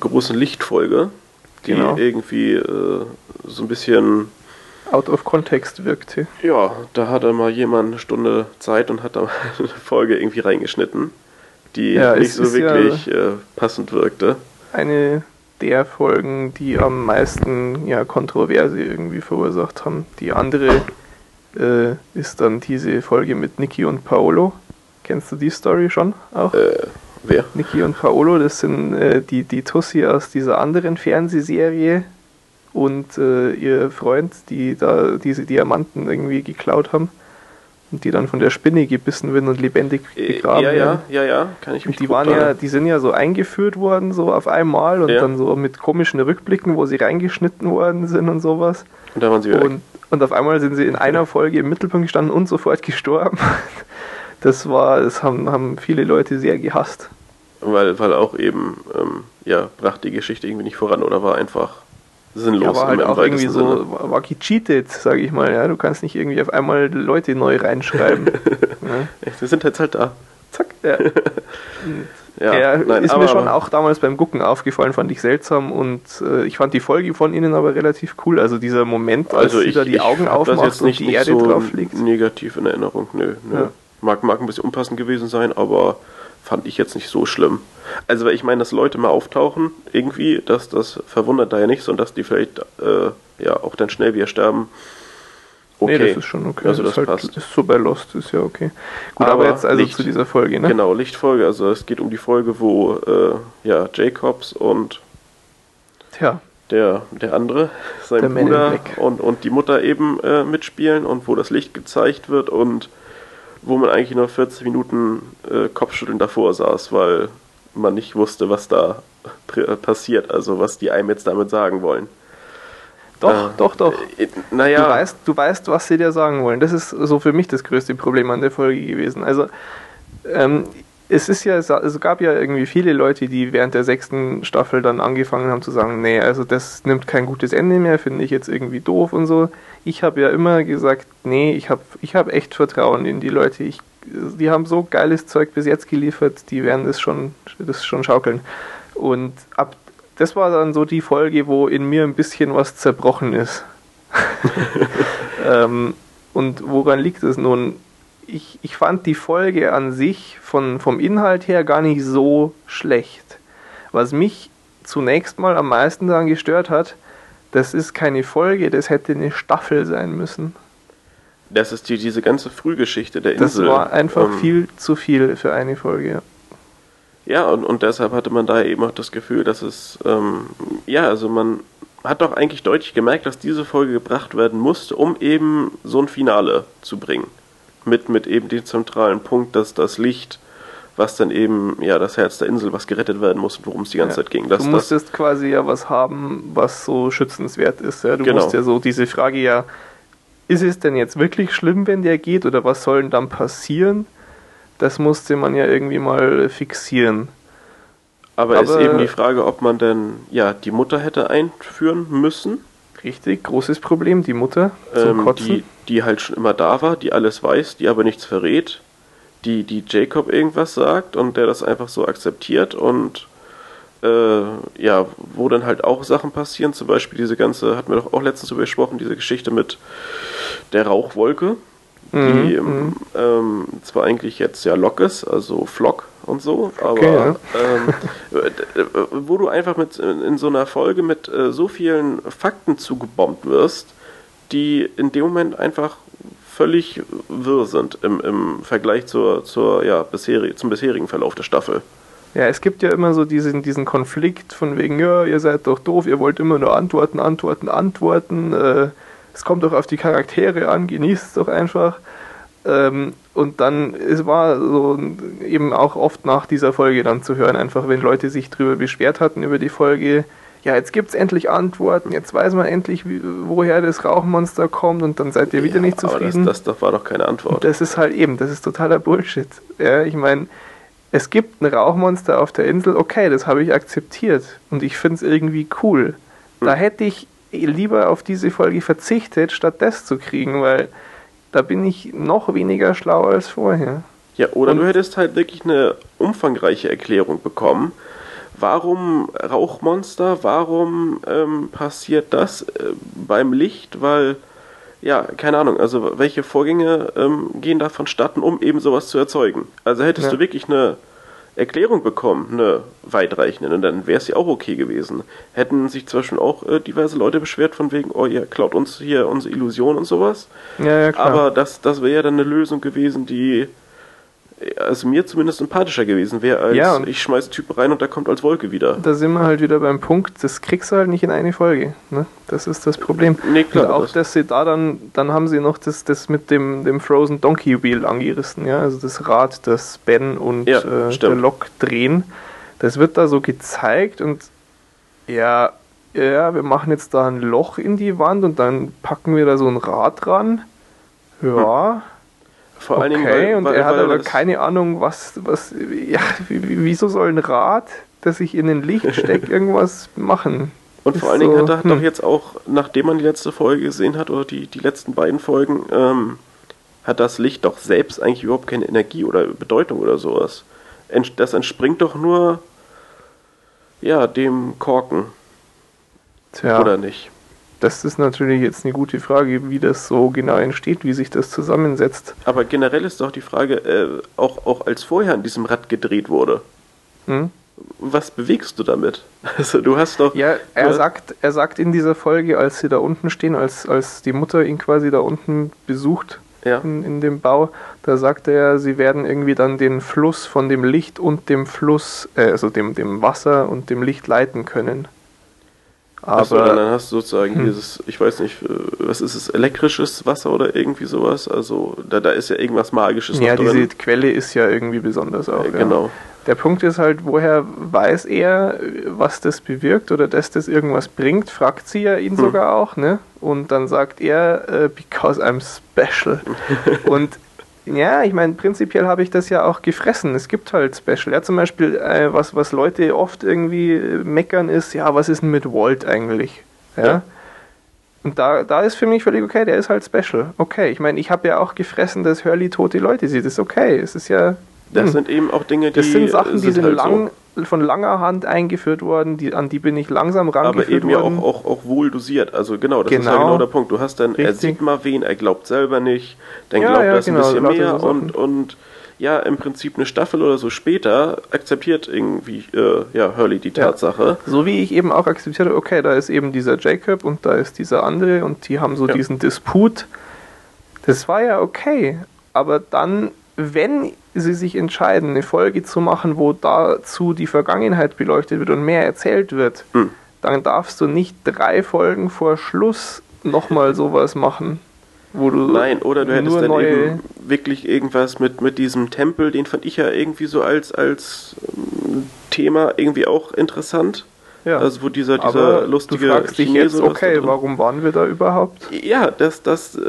B: großen Lichtfolge, die genau. irgendwie äh, so ein bisschen.
A: Out of context wirkte.
B: Ja, da hatte mal jemand eine Stunde Zeit und hat da *laughs* eine Folge irgendwie reingeschnitten, die ja, nicht so wirklich ja äh, passend wirkte.
A: Eine der Folgen, die am meisten ja, Kontroverse irgendwie verursacht haben. Die andere äh, ist dann diese Folge mit Niki und Paolo. Kennst du die Story schon auch?
B: Äh, wer?
A: Niki und Paolo, das sind äh, die, die Tussi aus dieser anderen Fernsehserie und äh, ihr Freund, die da diese Diamanten irgendwie geklaut haben und die dann von der Spinne gebissen werden und lebendig
B: äh, begraben ja, werden. Ja, ja, ja, kann ich
A: mich und die waren ja, die sind ja so eingeführt worden, so auf einmal und ja. dann so mit komischen Rückblicken, wo sie reingeschnitten worden sind und sowas.
B: Und da waren sie wieder
A: und, und auf einmal sind sie in einer Folge im Mittelpunkt gestanden und sofort gestorben. *laughs* Das war, das haben, haben viele Leute sehr gehasst.
B: Weil, weil auch eben, ähm, ja, brachte die Geschichte irgendwie nicht voran oder war einfach sinnlos. Ja,
A: war halt auch irgendwie so, war gecheatet, sage ich mal. Ja, du kannst nicht irgendwie auf einmal Leute neu reinschreiben. *laughs*
B: ja. Wir sind jetzt halt da. Zack.
A: Ja. *laughs* ja, ja nein, ist mir schon auch damals beim Gucken aufgefallen, fand ich seltsam und äh, ich fand die Folge von ihnen aber relativ cool. Also dieser Moment, als also sie da die Augen aufmacht und die Erde so drauf liegt.
B: Negativ in Erinnerung, nö. nö. Ja. Mag, mag ein bisschen unpassend gewesen sein, aber fand ich jetzt nicht so schlimm. Also, weil ich meine, dass Leute mal auftauchen, irgendwie, dass das verwundert da ja nicht, sondern dass die vielleicht äh, ja auch dann schnell wieder sterben.
A: Okay. Nee, das ist schon okay. Also das, das halt, passt. ist so bei Lost, ist ja okay. Gut, aber, aber jetzt also Licht, zu dieser Folge, ne?
B: Genau, Lichtfolge. Also es geht um die Folge, wo äh, ja Jacobs und
A: Tja.
B: der der andere, *laughs* sein der Bruder und und die Mutter eben äh, mitspielen und wo das Licht gezeigt wird und wo man eigentlich nur 40 Minuten äh, Kopfschütteln davor saß, weil man nicht wusste, was da passiert, also was die einem jetzt damit sagen wollen.
A: Doch, äh, doch, doch. Äh, naja. Du weißt, du weißt, was sie dir sagen wollen. Das ist so für mich das größte Problem an der Folge gewesen. Also, ähm, es ist ja, es gab ja irgendwie viele Leute, die während der sechsten Staffel dann angefangen haben zu sagen, nee, also das nimmt kein gutes Ende mehr, finde ich jetzt irgendwie doof und so. Ich habe ja immer gesagt, nee, ich habe ich hab echt Vertrauen in die Leute. Ich, die haben so geiles Zeug bis jetzt geliefert, die werden das schon, das schon schaukeln. Und ab, das war dann so die Folge, wo in mir ein bisschen was zerbrochen ist. *laughs* ähm, und woran liegt es nun? ich, ich fand die Folge an sich von, vom Inhalt her gar nicht so schlecht. Was mich zunächst mal am meisten daran gestört hat, das ist keine Folge, das hätte eine Staffel sein müssen.
B: Das ist die, diese ganze Frühgeschichte der Insel.
A: Das war einfach ähm, viel zu viel für eine Folge, ja.
B: Ja, und, und deshalb hatte man da eben auch das Gefühl, dass es, ähm, ja, also man hat doch eigentlich deutlich gemerkt, dass diese Folge gebracht werden musste, um eben so ein Finale zu bringen mit, mit eben dem zentralen Punkt, dass das Licht, was dann eben, ja, das Herz der Insel, was gerettet werden muss und worum es die ganze ja. Zeit ging.
A: Das, du musstest das, quasi ja was haben, was so schützenswert ist. Ja? Du genau. musst ja so diese Frage ja, ist es denn jetzt wirklich schlimm, wenn der geht oder was soll denn dann passieren? Das musste man ja irgendwie mal fixieren.
B: Aber, aber ist eben die Frage, ob man denn ja die Mutter hätte einführen müssen.
A: Richtig, großes Problem, die Mutter
B: zum ähm, Kotzen. Die, die halt schon immer da war, die alles weiß, die aber nichts verrät, die, die Jacob irgendwas sagt und der das einfach so akzeptiert und äh, ja, wo dann halt auch Sachen passieren, zum Beispiel diese ganze, hatten wir doch auch letztens so besprochen, diese Geschichte mit der Rauchwolke, mhm, die mhm. ähm, zwar eigentlich jetzt ja Lock ist, also Flock und so, aber okay, ja. ähm, wo du einfach mit in so einer Folge mit äh, so vielen Fakten zugebombt wirst, die in dem Moment einfach völlig wirr sind im, im Vergleich zur, zur, ja, bisherig, zum bisherigen Verlauf der Staffel.
A: Ja, es gibt ja immer so diesen, diesen Konflikt von wegen, ja, ihr seid doch doof, ihr wollt immer nur antworten, antworten, antworten. Äh, es kommt doch auf die Charaktere an, genießt es doch einfach. Ähm, und dann, es war so eben auch oft nach dieser Folge dann zu hören, einfach wenn Leute sich drüber beschwert hatten über die Folge, ja, jetzt gibt es endlich Antworten, jetzt weiß man endlich, wie, woher das Rauchmonster kommt und dann seid ihr wieder ja, nicht zufrieden.
B: Aber das, das, das war doch keine Antwort.
A: Das ist halt eben, das ist totaler Bullshit. Ja, ich meine, es gibt ein Rauchmonster auf der Insel, okay, das habe ich akzeptiert und ich finde es irgendwie cool. Da hm. hätte ich lieber auf diese Folge verzichtet, statt das zu kriegen, weil da bin ich noch weniger schlau als vorher.
B: Ja, oder und du hättest halt wirklich eine umfangreiche Erklärung bekommen. Warum Rauchmonster? Warum ähm, passiert das äh, beim Licht? Weil, ja, keine Ahnung, also welche Vorgänge ähm, gehen da vonstatten, um eben sowas zu erzeugen? Also hättest ja. du wirklich eine Erklärung bekommen, eine weitreichende, und dann wäre es ja auch okay gewesen. Hätten sich zwar schon auch äh, diverse Leute beschwert von wegen, oh, ihr klaut uns hier unsere Illusion und sowas. Ja, ja, klar. Aber das, das wäre ja dann eine Lösung gewesen, die also mir zumindest sympathischer gewesen wäre, als ja, ich schmeiß Typen rein und der kommt als Wolke wieder.
A: Da sind wir halt wieder beim Punkt, das kriegst du halt nicht in eine Folge. Ne? Das ist das Problem. Nee, klar, und auch, das dass sie da dann, dann haben sie noch das, das mit dem, dem Frozen Donkey Wheel angerissen, ja, also das Rad, das Ben und ja, äh, der Lok drehen. Das wird da so gezeigt und ja, ja, wir machen jetzt da ein Loch in die Wand und dann packen wir da so ein Rad dran. Ja. Hm vor allen Dingen, weil, und weil, er hat aber keine Ahnung, was, was, ja, *laughs* wieso soll ein Rad, das sich in ein Licht *laughs* steckt, irgendwas machen?
B: Und vor allen Dingen hat er hm. doch jetzt auch, nachdem man die letzte Folge gesehen hat, oder die, die letzten beiden Folgen, ähm, hat das Licht doch selbst eigentlich überhaupt keine Energie oder Bedeutung oder sowas. Das entspringt doch nur, ja, dem Korken.
A: Tja. Oder nicht? Das ist natürlich jetzt eine gute Frage, wie das so genau entsteht, wie sich das zusammensetzt.
B: Aber generell ist doch die Frage, äh, auch, auch als vorher an diesem Rad gedreht wurde, hm? was bewegst du damit? *laughs* Also du hast doch.
A: Ja, er sagt, er sagt in dieser Folge, als sie da unten stehen, als, als die Mutter ihn quasi da unten besucht ja. in, in dem Bau, da sagt er, sie werden irgendwie dann den Fluss von dem Licht und dem Fluss, äh, also dem, dem Wasser und dem Licht leiten können.
B: Aber Achso, dann hast du sozusagen hm. dieses, ich weiß nicht, äh, was ist es, elektrisches Wasser oder irgendwie sowas? Also da, da ist ja irgendwas Magisches
A: ja, drin. Ja, diese Quelle ist ja irgendwie besonders auch. Ja,
B: genau. Ja.
A: Der Punkt ist halt, woher weiß er, was das bewirkt oder dass das irgendwas bringt, fragt sie ja ihn hm. sogar auch, ne? Und dann sagt er, uh, because I'm special. *laughs* Und ja, ich meine, prinzipiell habe ich das ja auch gefressen. Es gibt halt Special. Ja, zum Beispiel, äh, was, was Leute oft irgendwie äh, meckern ist, ja, was ist denn mit Walt eigentlich? Ja. ja. Und da, da ist für mich völlig okay, der ist halt Special. Okay, ich meine, ich habe ja auch gefressen, dass Hurley tote Leute sieht. Das ist okay. Es ist ja.
B: Das hm. sind eben auch Dinge,
A: die. Das sind Sachen, die sind, halt lang, so. Von langer Hand eingeführt worden, die, an die bin ich langsam rangeführt
B: Aber eben worden. ja auch, auch, auch wohl dosiert. Also genau, das genau. ist ja genau der Punkt. Du hast dann, Richtig. er sieht mal wen, er glaubt selber nicht, dann ja, glaubt ja, das genau, ein bisschen mehr und, und ja, im Prinzip eine Staffel oder so später akzeptiert irgendwie äh, ja, Hurley die Tatsache. Ja.
A: So wie ich eben auch akzeptierte, okay, da ist eben dieser Jacob und da ist dieser andere und die haben so ja. diesen Disput. Das war ja okay. Aber dann, wenn sie sich entscheiden, eine Folge zu machen, wo dazu die Vergangenheit beleuchtet wird und mehr erzählt wird, hm. dann darfst du nicht drei Folgen vor Schluss nochmal sowas machen. Wo du
B: Nein, oder du hättest dann eben wirklich irgendwas mit, mit diesem Tempel, den fand ich ja irgendwie so als, als ähm, Thema irgendwie auch interessant. Ja. Also wo dieser, dieser Aber lustige
A: du fragst dich jetzt, okay, warum waren wir da überhaupt?
B: Ja, das, das äh,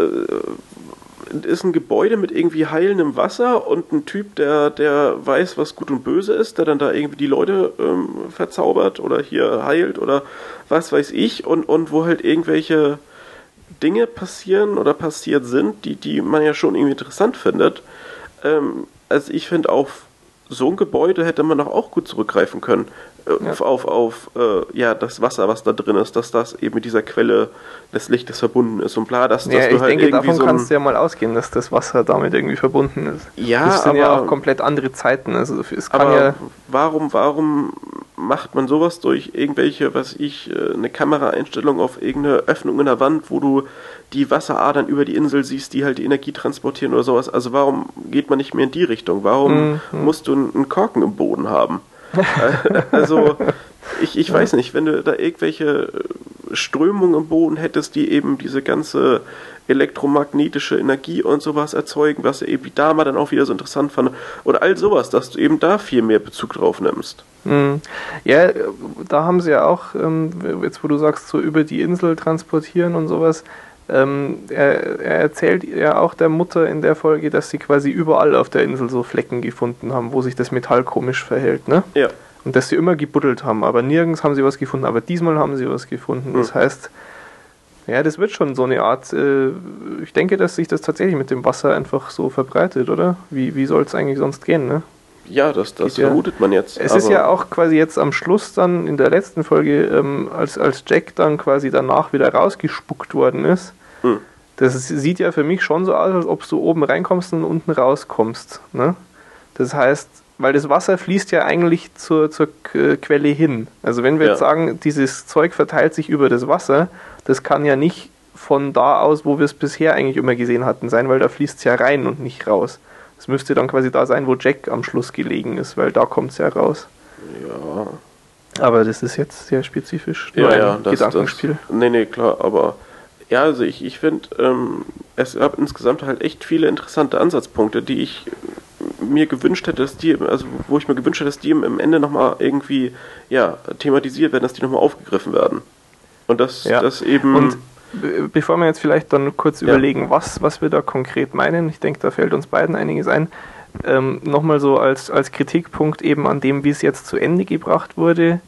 B: ist ein Gebäude mit irgendwie heilendem Wasser und ein Typ, der, der weiß, was gut und böse ist, der dann da irgendwie die Leute ähm, verzaubert oder hier heilt oder was weiß ich und, und wo halt irgendwelche Dinge passieren oder passiert sind, die, die man ja schon irgendwie interessant findet. Ähm, also ich finde, auf so ein Gebäude hätte man doch auch gut zurückgreifen können ja. auf, auf äh, ja, das Wasser, was da drin ist, dass das eben mit dieser Quelle des Lichtes verbunden ist und bla, dass,
A: ja,
B: dass
A: du ich halt denke, davon so kannst du ja mal ausgehen, dass das Wasser damit irgendwie verbunden ist.
B: Ja,
A: das sind
B: aber,
A: ja auch komplett andere Zeiten. Also es kann
B: aber
A: ja
B: warum, warum macht man sowas durch irgendwelche, was ich, äh, eine Kameraeinstellung auf irgendeine Öffnung in der Wand, wo du die Wasseradern über die Insel siehst, die halt die Energie transportieren oder sowas. Also warum geht man nicht mehr in die Richtung? Warum mhm. musst du einen Korken im Boden haben? *laughs* also, ich, ich weiß nicht, wenn du da irgendwelche Strömungen im Boden hättest, die eben diese ganze elektromagnetische Energie und sowas erzeugen, was eben Dame dann auch wieder so interessant fand. Oder all sowas, dass du eben da viel mehr Bezug drauf nimmst.
A: Mhm. Ja, da haben sie ja auch, ähm, jetzt wo du sagst, so über die Insel transportieren und sowas, ähm, er, er, erzählt ja auch der Mutter in der Folge, dass sie quasi überall auf der Insel so Flecken gefunden haben, wo sich das Metall komisch verhält, ne?
B: Ja.
A: Und dass sie immer gebuddelt haben, aber nirgends haben sie was gefunden, aber diesmal haben sie was gefunden. Das mhm. heißt, ja, das wird schon so eine Art, äh, ich denke, dass sich das tatsächlich mit dem Wasser einfach so verbreitet, oder? Wie, wie soll es eigentlich sonst gehen, ne?
B: Ja, das, das vermutet ja, man jetzt.
A: Es ist ja auch quasi jetzt am Schluss dann in der letzten Folge, ähm, als, als Jack dann quasi danach wieder rausgespuckt worden ist. Hm. Das sieht ja für mich schon so aus, als ob du oben reinkommst und unten rauskommst. Ne? Das heißt, weil das Wasser fließt ja eigentlich zur, zur Quelle hin. Also wenn wir ja. jetzt sagen, dieses Zeug verteilt sich über das Wasser, das kann ja nicht von da aus, wo wir es bisher eigentlich immer gesehen hatten, sein, weil da fließt es ja rein und nicht raus. Es müsste dann quasi da sein, wo Jack am Schluss gelegen ist, weil da kommt es ja raus.
B: Ja.
A: Aber das ist jetzt sehr spezifisch.
B: Ja, ja, das, Gedankenspiel. Das, nee, nee, klar, aber ja, also ich, ich finde, ähm, es gab insgesamt halt echt viele interessante Ansatzpunkte, die ich mir gewünscht hätte, dass die, also wo ich mir gewünscht hätte, dass die im Ende nochmal irgendwie, ja, thematisiert werden, dass die nochmal aufgegriffen werden. Und das, ja. das eben.
A: Und bevor wir jetzt vielleicht dann kurz ja. überlegen, was, was wir da konkret meinen, ich denke, da fällt uns beiden einiges ein. Ähm, Nochmal so als, als Kritikpunkt eben an dem, wie es jetzt zu Ende gebracht wurde.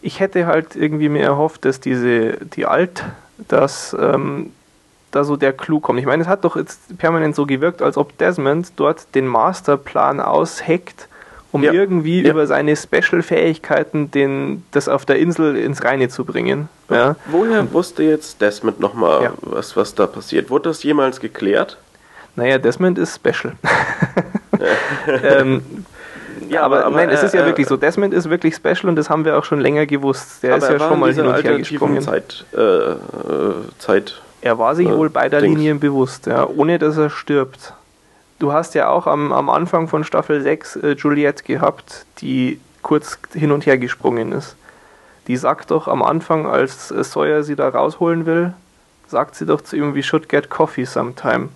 A: Ich hätte halt irgendwie mir erhofft, dass diese, die Alt, dass ähm, da so der Clou kommt. Ich meine, es hat doch jetzt permanent so gewirkt, als ob Desmond dort den Masterplan ausheckt um ja. irgendwie ja. über seine Special-Fähigkeiten das auf der Insel ins Reine zu bringen. Ja.
B: Woher wusste jetzt Desmond nochmal, was, was da passiert? Wurde das jemals geklärt?
A: Naja, Desmond ist special. *laughs* *laughs* ähm, ja, aber, aber, nein, es ist ja äh, wirklich so. Desmond ist wirklich special und das haben wir auch schon länger gewusst. Der ist ja schon mal hin und her gesprungen.
B: Zeit, äh, Zeit,
A: er war sich äh, wohl beider Dings. Linien bewusst, ja, ohne dass er stirbt du hast ja auch am, am Anfang von Staffel 6 äh, Juliette gehabt, die kurz hin und her gesprungen ist. Die sagt doch am Anfang, als äh, Sawyer sie da rausholen will, sagt sie doch zu ihm, we should get coffee sometime.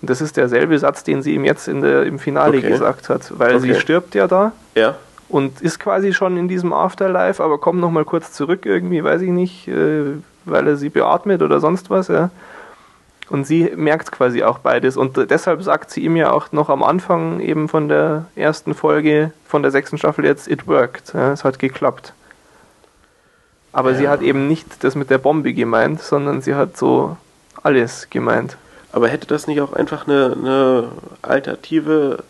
A: Und das ist derselbe Satz, den sie ihm jetzt der, im Finale okay. gesagt hat, weil okay. sie stirbt ja da.
B: Ja.
A: Und ist quasi schon in diesem Afterlife, aber kommt nochmal kurz zurück irgendwie, weiß ich nicht, äh, weil er sie beatmet oder sonst was, ja. Und sie merkt quasi auch beides. Und deshalb sagt sie ihm ja auch noch am Anfang eben von der ersten Folge von der sechsten Staffel jetzt, it worked. Ja, es hat geklappt. Aber ja. sie hat eben nicht das mit der Bombe gemeint, sondern sie hat so alles gemeint.
B: Aber hätte das nicht auch einfach eine, eine alternative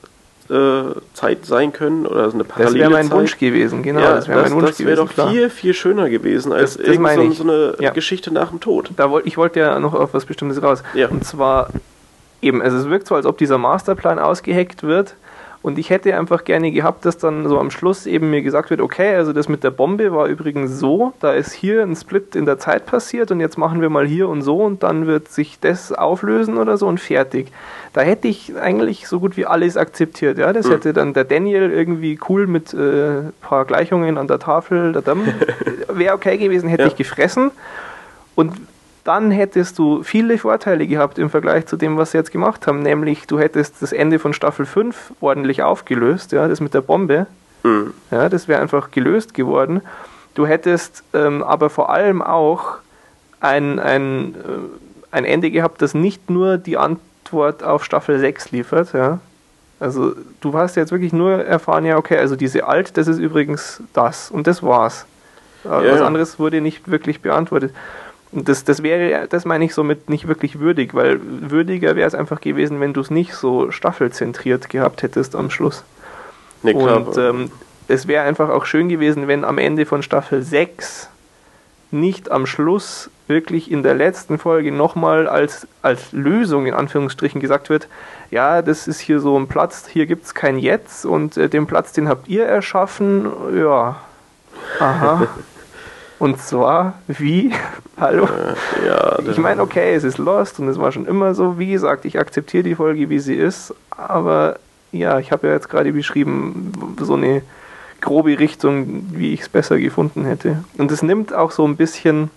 B: äh, Zeit sein können oder eine
A: parallele Das wäre mein Zeit. Wunsch gewesen, genau.
B: Ja, das wäre mein Wunsch das gewesen. Das wäre doch viel, viel schöner gewesen als das, das so, so, eine ja. Geschichte nach dem Tod.
A: Da wollt, ich wollte ja noch auf was Bestimmtes raus.
B: Ja.
A: Und zwar eben, also es wirkt so, als ob dieser Masterplan ausgeheckt wird und ich hätte einfach gerne gehabt, dass dann so am Schluss eben mir gesagt wird, okay, also das mit der Bombe war übrigens so, da ist hier ein Split in der Zeit passiert und jetzt machen wir mal hier und so und dann wird sich das auflösen oder so und fertig. Da hätte ich eigentlich so gut wie alles akzeptiert. Ja, das mhm. hätte dann der Daniel irgendwie cool mit äh, paar Gleichungen an der Tafel, *laughs* wäre okay gewesen, hätte ja. ich gefressen. Und dann hättest du viele Vorteile gehabt im Vergleich zu dem, was sie jetzt gemacht haben. Nämlich, du hättest das Ende von Staffel 5 ordentlich aufgelöst, ja, das mit der Bombe. Mhm. Ja, das wäre einfach gelöst geworden. Du hättest ähm, aber vor allem auch ein, ein, äh, ein Ende gehabt, das nicht nur die, An Antwort auf Staffel 6 liefert, ja. Also du hast jetzt wirklich nur erfahren, ja, okay, also diese Alt, das ist übrigens das und das war's. Äh, ja, Was anderes wurde nicht wirklich beantwortet. Das, das wäre, das meine ich somit nicht wirklich würdig, weil würdiger wäre es einfach gewesen, wenn du es nicht so staffelzentriert gehabt hättest am Schluss. Nee, klar, und ähm, es wäre einfach auch schön gewesen, wenn am Ende von Staffel 6 nicht am Schluss wirklich in der letzten Folge nochmal als, als Lösung in Anführungsstrichen gesagt wird, ja, das ist hier so ein Platz, hier gibt es kein Jetzt und äh, den Platz, den habt ihr erschaffen, ja, aha. *laughs* und zwar, wie? *laughs* Hallo? Äh, ja, ich meine, okay, es ist Lost und es war schon immer so, wie gesagt, ich akzeptiere die Folge, wie sie ist, aber ja, ich habe ja jetzt gerade beschrieben, so eine grobe Richtung, wie ich es besser gefunden hätte. Und es nimmt auch so ein bisschen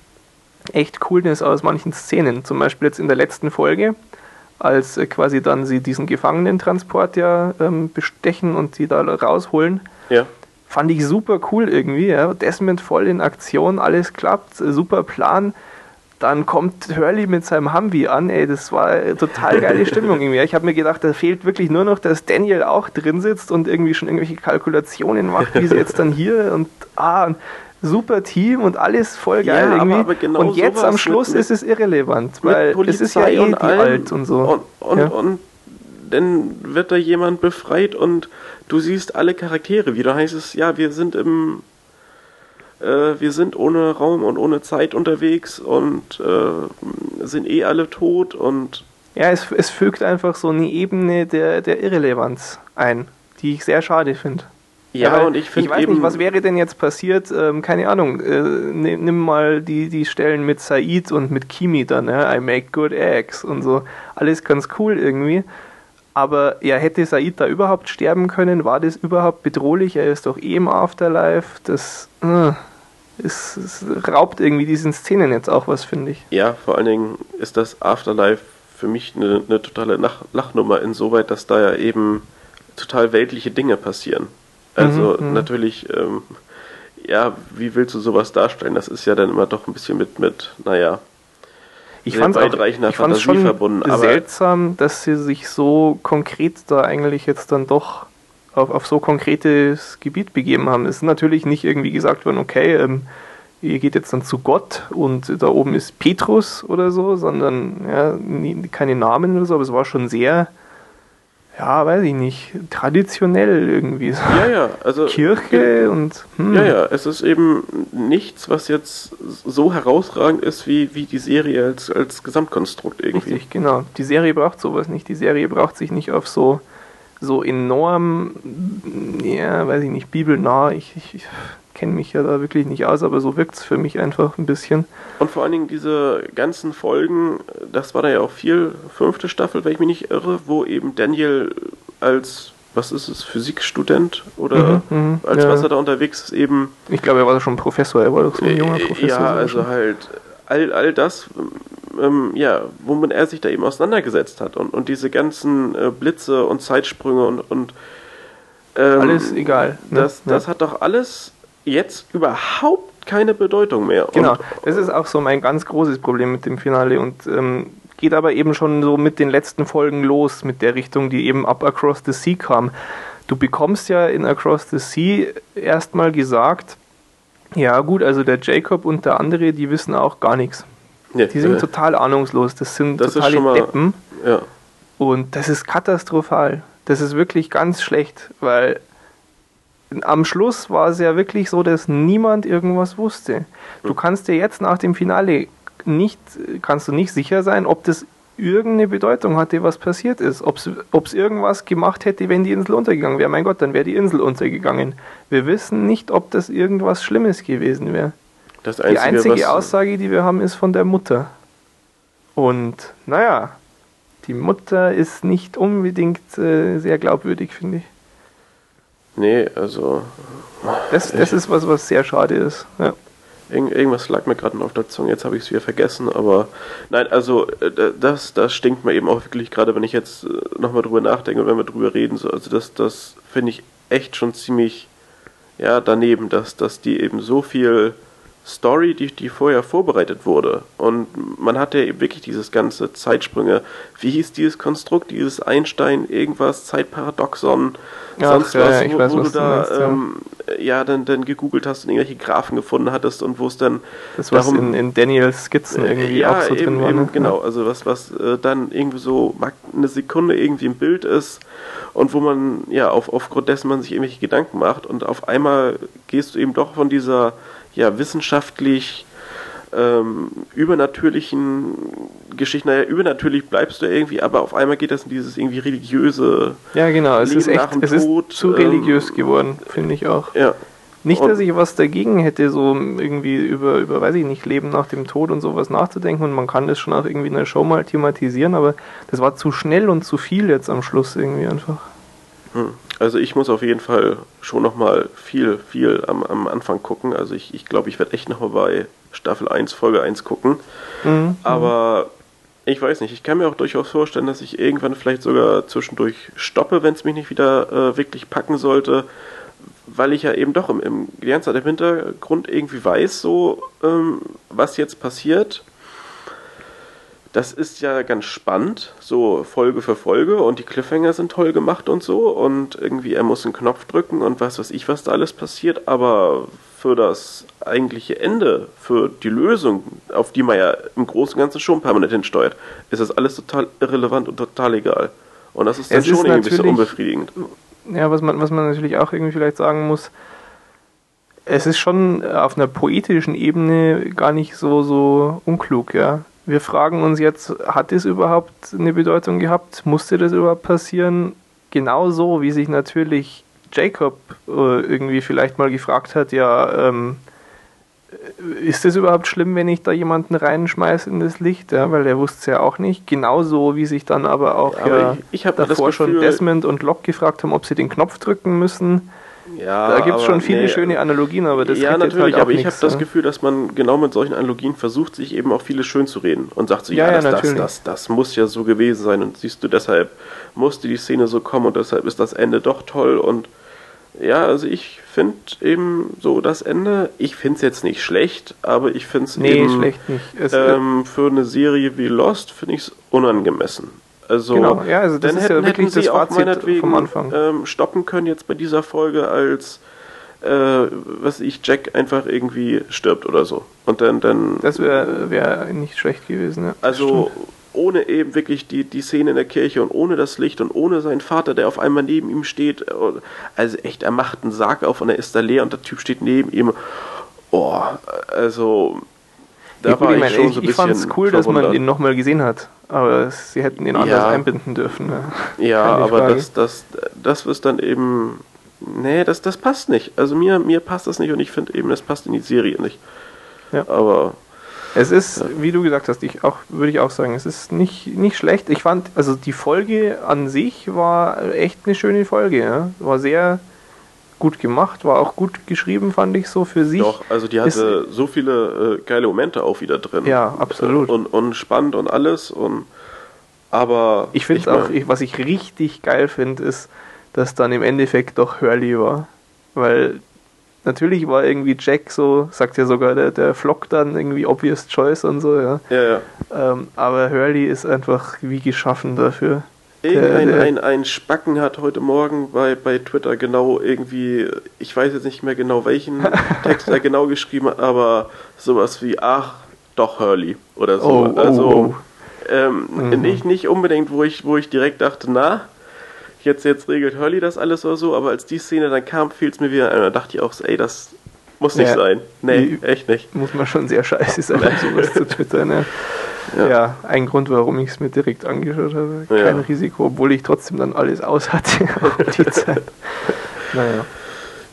A: echt Coolness aus manchen Szenen. Zum Beispiel jetzt in der letzten Folge, als äh, quasi dann sie diesen Gefangenentransport ja ähm, bestechen und sie da rausholen. Ja. Fand ich super cool irgendwie. Ja. Desmond voll in Aktion, alles klappt, super Plan dann kommt Hurley mit seinem Humvee an, ey, das war total geile *laughs* Stimmung irgendwie. Ich habe mir gedacht, da fehlt wirklich nur noch, dass Daniel auch drin sitzt und irgendwie schon irgendwelche Kalkulationen macht, wie sie jetzt dann hier *laughs* und ah, super Team und alles voll geil ja, irgendwie. Aber, aber genau und jetzt am Schluss mit, ist es irrelevant, weil es ist ja eh die alt und so.
B: Und, und, ja. und dann wird da jemand befreit und du siehst alle Charaktere wieder. Heißt es, ja, wir sind im äh, wir sind ohne Raum und ohne Zeit unterwegs und äh, sind eh alle tot und.
A: Ja, es, es fügt einfach so eine Ebene der, der Irrelevanz ein, die ich sehr schade finde. Ja, ja und ich finde. Ich weiß nicht, was wäre denn jetzt passiert? Ähm, keine Ahnung. Äh, nimm, nimm, mal die, die Stellen mit Said und mit Kimi dann, ja? I make good eggs und so. Alles ganz cool irgendwie. Aber ja, hätte Said da überhaupt sterben können? War das überhaupt bedrohlich? Er ist doch eh im Afterlife. Das. Äh es, es raubt irgendwie diesen Szenen jetzt auch was, finde ich.
B: Ja, vor allen Dingen ist das Afterlife für mich eine, eine totale Lach, Lachnummer, insoweit, dass da ja eben total weltliche Dinge passieren. Also mhm, mhm, natürlich, ähm, ja, wie willst du sowas darstellen? Das ist ja dann immer doch ein bisschen mit, mit naja,
A: ich fand es schon verbunden, seltsam, dass sie sich so konkret da eigentlich jetzt dann doch auf, auf so konkretes Gebiet begeben haben. Es ist natürlich nicht irgendwie gesagt worden, okay, ähm, ihr geht jetzt dann zu Gott und da oben ist Petrus oder so, sondern ja, nie, keine Namen oder so, aber es war schon sehr, ja, weiß ich nicht, traditionell irgendwie.
B: Ja, ja, also.
A: Kirche und.
B: Hm. Ja, ja, es ist eben nichts, was jetzt so herausragend ist wie, wie die Serie als, als Gesamtkonstrukt irgendwie.
A: Richtig, genau. Die Serie braucht sowas nicht. Die Serie braucht sich nicht auf so so enorm, ja, weiß ich nicht, bibelnah. Ich, ich, ich kenne mich ja da wirklich nicht aus, aber so wirkt es für mich einfach ein bisschen.
B: Und vor allen Dingen diese ganzen Folgen, das war da ja auch viel, fünfte Staffel, wenn ich mich nicht irre, wo eben Daniel als was ist es, Physikstudent oder mhm, mhm als ja. was er da unterwegs ist eben.
A: Ich glaube, er war schon Professor, er war doch so ein junger Professor.
B: Ja, also halt all, all das ähm, ja, womit er sich da eben auseinandergesetzt hat und, und diese ganzen äh, Blitze und Zeitsprünge und, und
A: ähm, alles egal.
B: Ne? Das, das ja. hat doch alles jetzt überhaupt keine Bedeutung mehr.
A: Genau, und, das ist auch so mein ganz großes Problem mit dem Finale und ähm, geht aber eben schon so mit den letzten Folgen los, mit der Richtung, die eben ab Across the Sea kam. Du bekommst ja in Across the Sea erstmal gesagt, ja gut, also der Jacob und der andere, die wissen auch gar nichts. Ja, die sind äh, total ahnungslos. Das sind das totale mal, Deppen. Ja. Und das ist katastrophal. Das ist wirklich ganz schlecht, weil am Schluss war es ja wirklich so, dass niemand irgendwas wusste. Du kannst dir jetzt nach dem Finale nicht, kannst du nicht sicher sein, ob das irgendeine Bedeutung hatte, was passiert ist. Ob es irgendwas gemacht hätte, wenn die Insel untergegangen wäre. Mein Gott, dann wäre die Insel untergegangen. Wir wissen nicht, ob das irgendwas Schlimmes gewesen wäre. Die einzige Aussage, die wir haben, ist von der Mutter. Und naja, die Mutter ist nicht unbedingt äh, sehr glaubwürdig, finde ich.
B: Nee, also.
A: Das, das ist was, was sehr schade ist. Ja.
B: Irgend, irgendwas lag mir gerade noch auf der Zunge, jetzt habe ich es wieder vergessen, aber nein, also äh, das, das stinkt mir eben auch wirklich gerade, wenn ich jetzt äh, nochmal drüber nachdenke und wenn wir drüber reden. So, also das, das finde ich echt schon ziemlich ja, daneben, dass, dass die eben so viel Story, die, die vorher vorbereitet wurde. Und man hatte eben wirklich dieses ganze Zeitsprünge. Wie hieß dieses Konstrukt, dieses Einstein, irgendwas, Zeitparadoxon, Ach, sonst ja, was, wo, weiß, wo was du da meinst, ja. Ähm, ja, dann, dann gegoogelt hast und irgendwelche Graphen gefunden hattest und wo es dann.
A: Das, was darum, in, in Daniels Skizzen irgendwie ja, auch so
B: eben,
A: drin
B: war. Eben, ne? Genau, also was, was äh, dann irgendwie so eine Sekunde irgendwie im Bild ist und wo man, ja, auf, aufgrund dessen man sich irgendwelche Gedanken macht und auf einmal gehst du eben doch von dieser ja, wissenschaftlich ähm, übernatürlichen Geschichten. Naja, übernatürlich bleibst du irgendwie, aber auf einmal geht das in dieses irgendwie religiöse.
A: Ja, genau, es Leben ist echt es Tod, ist zu ähm, religiös geworden, finde ich auch.
B: Ja.
A: Nicht, dass ich was dagegen hätte, so irgendwie über, über, weiß ich nicht, Leben nach dem Tod und sowas nachzudenken und man kann das schon auch irgendwie in der Show mal thematisieren, aber das war zu schnell und zu viel jetzt am Schluss irgendwie einfach.
B: Hm. Also ich muss auf jeden Fall schon nochmal viel, viel am, am Anfang gucken. Also ich glaube, ich, glaub, ich werde echt nochmal bei Staffel 1, Folge 1 gucken. Mhm. Aber ich weiß nicht, ich kann mir auch durchaus vorstellen, dass ich irgendwann vielleicht sogar zwischendurch stoppe, wenn es mich nicht wieder äh, wirklich packen sollte. Weil ich ja eben doch im, im, die ganze Zeit im Hintergrund irgendwie weiß, so ähm, was jetzt passiert das ist ja ganz spannend, so Folge für Folge und die Cliffhanger sind toll gemacht und so und irgendwie er muss einen Knopf drücken und was weiß ich, was da alles passiert, aber für das eigentliche Ende, für die Lösung, auf die man ja im Großen und Ganzen schon permanent hinsteuert, ist das alles total irrelevant und total egal. Und das ist dann es schon ist irgendwie ein bisschen unbefriedigend.
A: Ja, was man, was man natürlich auch irgendwie vielleicht sagen muss, es ist schon auf einer poetischen Ebene gar nicht so, so unklug, ja wir fragen uns jetzt, hat das überhaupt eine Bedeutung gehabt? Musste das überhaupt passieren? Genauso wie sich natürlich Jacob äh, irgendwie vielleicht mal gefragt hat, ja, ähm, ist es überhaupt schlimm, wenn ich da jemanden reinschmeiße in das Licht? Ja, weil er wusste es ja auch nicht. Genauso wie sich dann aber auch ja, aber
B: ich, ich
A: davor Gefühl, schon Desmond und Locke gefragt haben, ob sie den Knopf drücken müssen.
B: Ja,
A: da gibt es schon viele nee, schöne Analogien, aber das
B: Ja, natürlich, halt aber ich habe das Gefühl, dass man genau mit solchen Analogien versucht, sich eben auch viele schön zu reden und sagt so, ja, ja, das, das, das, das muss ja so gewesen sein und siehst du, deshalb musste die Szene so kommen und deshalb ist das Ende doch toll und ja, also ich finde eben so das Ende, ich finde es jetzt nicht schlecht, aber ich finde es
A: nee,
B: eben
A: schlecht nicht.
B: Ähm, für eine Serie wie Lost finde ich es unangemessen. Also,
A: genau, ja, also das
B: dann
A: ist
B: hätten,
A: ja wirklich das
B: Fazit vom Anfang. Ähm, stoppen können jetzt bei dieser Folge, als äh, was ich Jack einfach irgendwie stirbt oder so. Und dann, dann
A: das wäre wär nicht schlecht gewesen. Ja.
B: Also ohne eben wirklich die, die Szene in der Kirche und ohne das Licht und ohne seinen Vater, der auf einmal neben ihm steht. Also echt, er macht einen Sarg auf und er ist da leer und der Typ steht neben ihm. Oh, also
A: da ja, war ich, ich schon so ein ich bisschen. Ich fand's cool, dass man ihn nochmal gesehen hat, aber sie hätten ihn anders ja. einbinden dürfen.
B: Ja, ja aber das, das, das ist dann eben. Nee, das, das passt nicht. Also mir, mir passt das nicht und ich finde eben, das passt in die Serie nicht.
A: Ja. Aber. Es ist, wie du gesagt hast, ich auch, würde ich auch sagen, es ist nicht, nicht schlecht. Ich fand, also die Folge an sich war echt eine schöne Folge. War sehr gut gemacht, war auch gut geschrieben, fand ich so für sich. Doch,
B: also die hatte ist, so viele äh, geile Momente auch wieder drin.
A: Ja, absolut.
B: Und, und spannend und alles. Und, aber.
A: Ich finde auch, ich, was ich richtig geil finde, ist, dass dann im Endeffekt doch Hurley war. Weil natürlich war irgendwie Jack so, sagt ja sogar der, der Flock dann irgendwie obvious choice und so, ja.
B: Ja, ja.
A: Ähm, aber Hurley ist einfach wie geschaffen dafür.
B: Irgendein ein, ein Spacken hat heute Morgen bei, bei Twitter genau irgendwie, ich weiß jetzt nicht mehr genau welchen *laughs* Text er genau geschrieben hat, aber sowas wie, ach, doch Hurley oder so. Oh, oh also oh, Ähm, mhm. nicht, nicht unbedingt, wo ich, wo ich direkt dachte, na, jetzt, jetzt regelt Hurley das alles oder so, aber als die Szene dann kam, fiel es mir wieder ein. Da dachte ich auch ey, das muss nicht ja, sein. Nee, echt nicht.
A: Muss man schon sehr scheiße sein, *laughs* sowas zu twittern, ne? Ja. ja, ein Grund, warum ich es mir direkt angeschaut habe. Kein ja. Risiko, obwohl ich trotzdem dann alles aus hatte *laughs* *laughs* die Zeit.
B: Naja.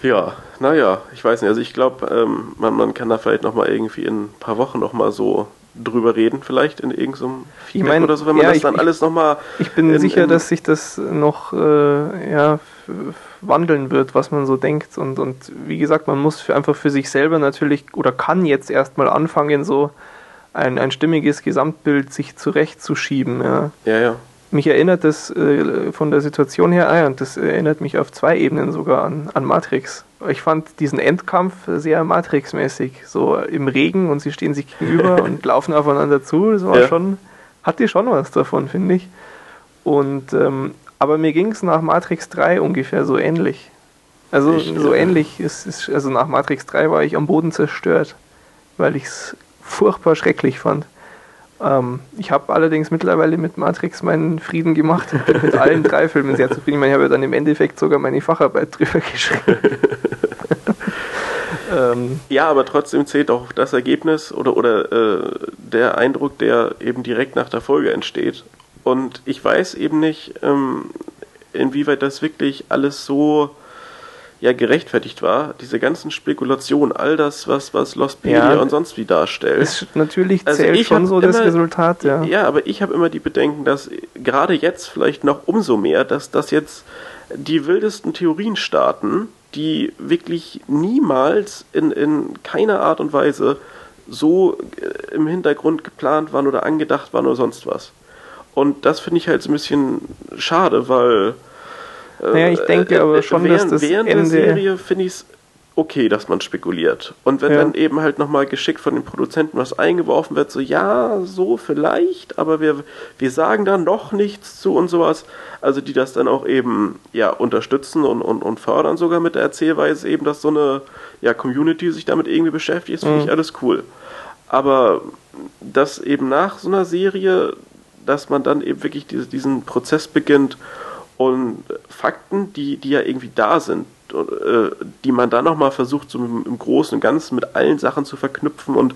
B: Ja, naja, ich weiß nicht. Also ich glaube, ähm, man, man kann da vielleicht nochmal irgendwie in ein paar Wochen nochmal so drüber reden, vielleicht in irgendeinem
A: Feedback ich mein, oder so, wenn man ja, das dann ich, alles nochmal. Ich bin in, sicher, in dass sich das noch äh, ja, wandeln wird, was man so denkt. Und, und wie gesagt, man muss für, einfach für sich selber natürlich oder kann jetzt erstmal anfangen, so ein, ein stimmiges Gesamtbild sich zurechtzuschieben. Ja.
B: ja, ja.
A: mich erinnert das äh, von der Situation her, ah, und das erinnert mich auf zwei Ebenen sogar an, an Matrix. Ich fand diesen Endkampf sehr Matrix-mäßig, so im Regen und sie stehen sich gegenüber *laughs* und laufen aufeinander zu. Das war ja. schon, hatte schon was davon, finde ich. Und ähm, aber mir ging es nach Matrix 3 ungefähr so ähnlich. Also ich, so äh, ähnlich ist, ist, also nach Matrix 3 war ich am Boden zerstört, weil ich es furchtbar schrecklich fand. Ähm, ich habe allerdings mittlerweile mit Matrix meinen Frieden gemacht und bin mit allen drei *laughs* Filmen sehr zufrieden. Ich, meine, ich habe ja dann im Endeffekt sogar meine Facharbeit drüber geschrieben. *laughs*
B: ähm, ja, aber trotzdem zählt auch das Ergebnis oder, oder äh, der Eindruck, der eben direkt nach der Folge entsteht. Und ich weiß eben nicht, ähm, inwieweit das wirklich alles so ja gerechtfertigt war, diese ganzen Spekulationen, all das, was, was Lostpedia ja, und sonst wie darstellt. Ist
A: natürlich also zählt schon so immer, das Resultat, ja.
B: Ja, aber ich habe immer die Bedenken, dass gerade jetzt vielleicht noch umso mehr, dass das jetzt die wildesten Theorien starten, die wirklich niemals in, in keiner Art und Weise so äh, im Hintergrund geplant waren oder angedacht waren oder sonst was. Und das finde ich halt so ein bisschen schade, weil
A: naja, ich denke äh, aber schon,
B: während,
A: dass das
B: während
A: Ende...
B: der Serie finde ich es okay, dass man spekuliert. Und wenn ja. dann eben halt nochmal geschickt von den Produzenten was eingeworfen wird, so ja, so vielleicht, aber wir, wir sagen da noch nichts zu und sowas. Also die das dann auch eben ja unterstützen und, und, und fördern sogar mit der Erzählweise, eben, dass so eine ja, Community sich damit irgendwie beschäftigt, ist, finde mhm. ich alles cool. Aber dass eben nach so einer Serie, dass man dann eben wirklich diese, diesen Prozess beginnt, und Fakten, die, die ja irgendwie da sind, äh, die man dann nochmal versucht, so im Großen und Ganzen mit allen Sachen zu verknüpfen und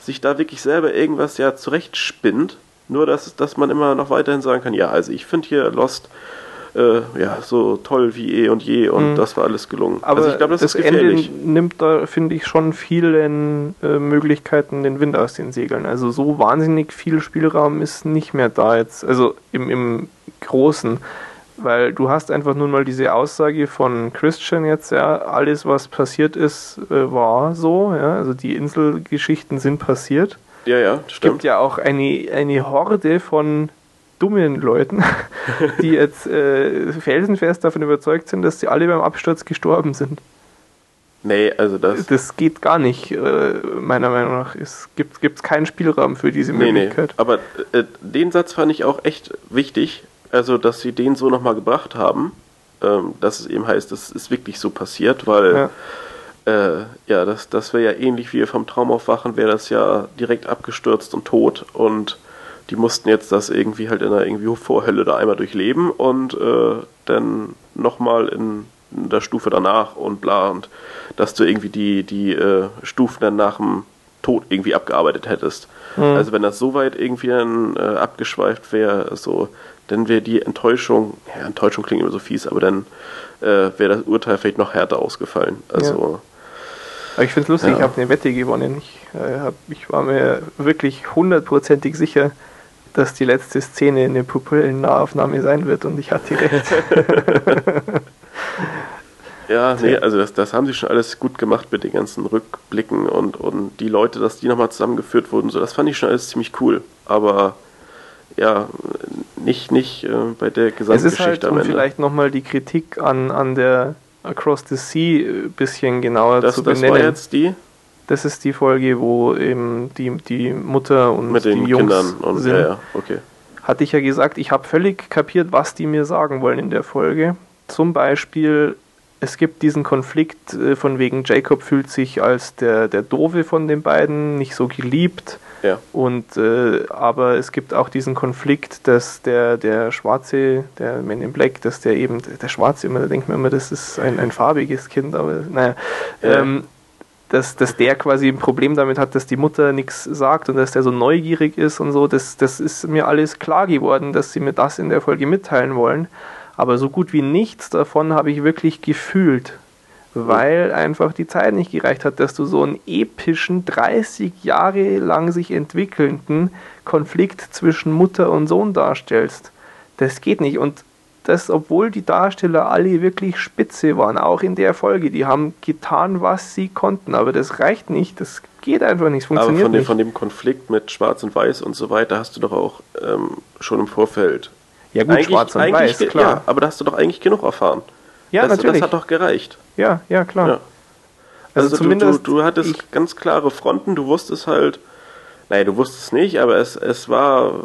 B: sich da wirklich selber irgendwas ja zurechtspinnt. Nur, dass, dass man immer noch weiterhin sagen kann, ja, also ich finde hier Lost äh, ja, so toll wie eh und je und mhm. das war alles gelungen.
A: Aber also ich glaube, das, das ist gefährlich. Ende nimmt da, finde ich, schon vielen äh, Möglichkeiten den Wind aus den Segeln. Also so wahnsinnig viel Spielraum ist nicht mehr da jetzt, also im, im Großen weil du hast einfach nun mal diese Aussage von Christian jetzt, ja, alles was passiert ist, äh, war so, ja, also die Inselgeschichten sind passiert.
B: Ja, ja,
A: stimmt. Es gibt ja auch eine, eine Horde von dummen Leuten, *laughs* die jetzt äh, felsenfest davon überzeugt sind, dass sie alle beim Absturz gestorben sind.
B: Nee, also das.
A: Das geht gar nicht, äh, meiner Meinung nach. Es gibt gibt's keinen Spielraum für diese Möglichkeit.
B: Nee, nee. Aber äh, den Satz fand ich auch echt wichtig, also dass sie den so nochmal gebracht haben, ähm, dass es eben heißt, das ist wirklich so passiert, weil ja, äh, ja das, das wäre ja ähnlich wie vom Traumaufwachen, wäre das ja direkt abgestürzt und tot und die mussten jetzt das irgendwie halt in der irgendwie Vorhölle da einmal durchleben und äh, dann nochmal in, in der Stufe danach und bla und dass du irgendwie die, die äh, Stufen dann nach dem Tod irgendwie abgearbeitet hättest. Mhm. Also wenn das so weit irgendwie dann äh, abgeschweift wäre, so, dann wäre die Enttäuschung, ja, Enttäuschung klingt immer so fies, aber dann äh, wäre das Urteil vielleicht noch härter ausgefallen. Also. Ja.
A: Aber ich finde es lustig, ja. ich habe eine Wette gewonnen. Ich, äh, hab, ich war mir wirklich hundertprozentig sicher, dass die letzte Szene eine Pupillennahaufnahme sein wird und ich hatte recht. *laughs* *laughs*
B: ja, nee, also das, das haben sie schon alles gut gemacht mit den ganzen Rückblicken und, und die Leute, dass die nochmal zusammengeführt wurden, so das fand ich schon alles ziemlich cool. Aber ja, nicht, nicht äh, bei der Gesamtgeschichte es ist halt,
A: um vielleicht nochmal die Kritik an, an der Across the Sea ein äh, bisschen genauer
B: das,
A: zu
B: benennen. Das war jetzt die?
A: Das ist die Folge, wo eben die, die Mutter und
B: Mit den
A: die Jungs
B: Kindern und,
A: sind.
B: Ja, ja, okay.
A: Hatte ich ja gesagt, ich habe völlig kapiert, was die mir sagen wollen in der Folge. Zum Beispiel, es gibt diesen Konflikt äh, von wegen, Jacob fühlt sich als der, der Doofe von den beiden, nicht so geliebt
B: ja.
A: Und äh, aber es gibt auch diesen Konflikt, dass der, der Schwarze, der Man in Black, dass der eben, der Schwarze immer, da denkt man immer, das ist ein, ein farbiges Kind, aber naja, ja. ähm, dass, dass der quasi ein Problem damit hat, dass die Mutter nichts sagt und dass der so neugierig ist und so, das, das ist mir alles klar geworden, dass sie mir das in der Folge mitteilen wollen. Aber so gut wie nichts davon habe ich wirklich gefühlt weil einfach die Zeit nicht gereicht hat, dass du so einen epischen, 30 Jahre lang sich entwickelnden Konflikt zwischen Mutter und Sohn darstellst. Das geht nicht. Und das, obwohl die Darsteller alle wirklich spitze waren, auch in der Folge, die haben getan, was sie konnten, aber das reicht nicht, das geht einfach nicht, funktioniert
B: aber von
A: dem, nicht.
B: von dem Konflikt mit Schwarz und Weiß und so weiter hast du doch auch ähm, schon im Vorfeld
A: Ja gut,
B: eigentlich,
A: schwarz und weiß, klar.
B: Ja, aber da hast du doch eigentlich genug erfahren.
A: Ja,
B: das,
A: natürlich.
B: Das hat doch gereicht.
A: Ja, ja, klar.
B: Ja.
A: Also,
B: Also,
A: zumindest.
B: du, du, du hattest ganz klare Fronten, du wusstest halt, naja, du wusstest es nicht, aber es, es war,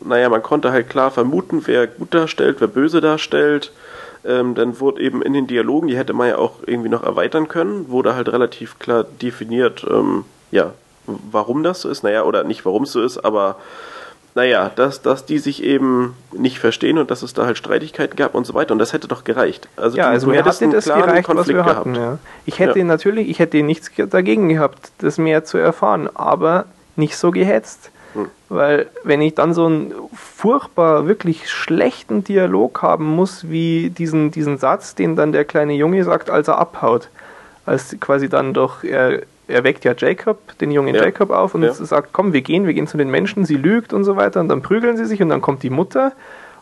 B: naja, man konnte halt klar vermuten, wer gut darstellt, wer böse darstellt. Ähm, dann wurde eben in den Dialogen, die hätte man ja auch irgendwie noch erweitern können, wurde halt relativ klar definiert, ähm, ja, warum das so ist, naja, oder nicht warum es so ist, aber naja, dass, dass die sich eben nicht verstehen und dass es da halt Streitigkeiten gab und so weiter. Und das hätte doch gereicht. Also
A: ja, also mir
B: einen
A: das gereicht, was
B: Konflikt
A: wir
B: gehabt.
A: hatten. Ja. Ich hätte
B: Ja.
A: natürlich, ich hätte nichts ge- dagegen gehabt, das mehr zu erfahren, aber nicht so gehetzt.
B: Hm.
A: Weil wenn ich dann so einen furchtbar, wirklich schlechten Dialog haben muss, wie diesen, diesen Satz, den dann der kleine Junge sagt, als er abhaut, als quasi dann doch, er, er weckt ja Jacob, den jungen
B: Ja.
A: Jacob auf und
B: Ja.
A: sagt, komm, wir gehen, wir gehen zu den Menschen, sie lügt und so weiter und dann prügeln sie sich und dann kommt die Mutter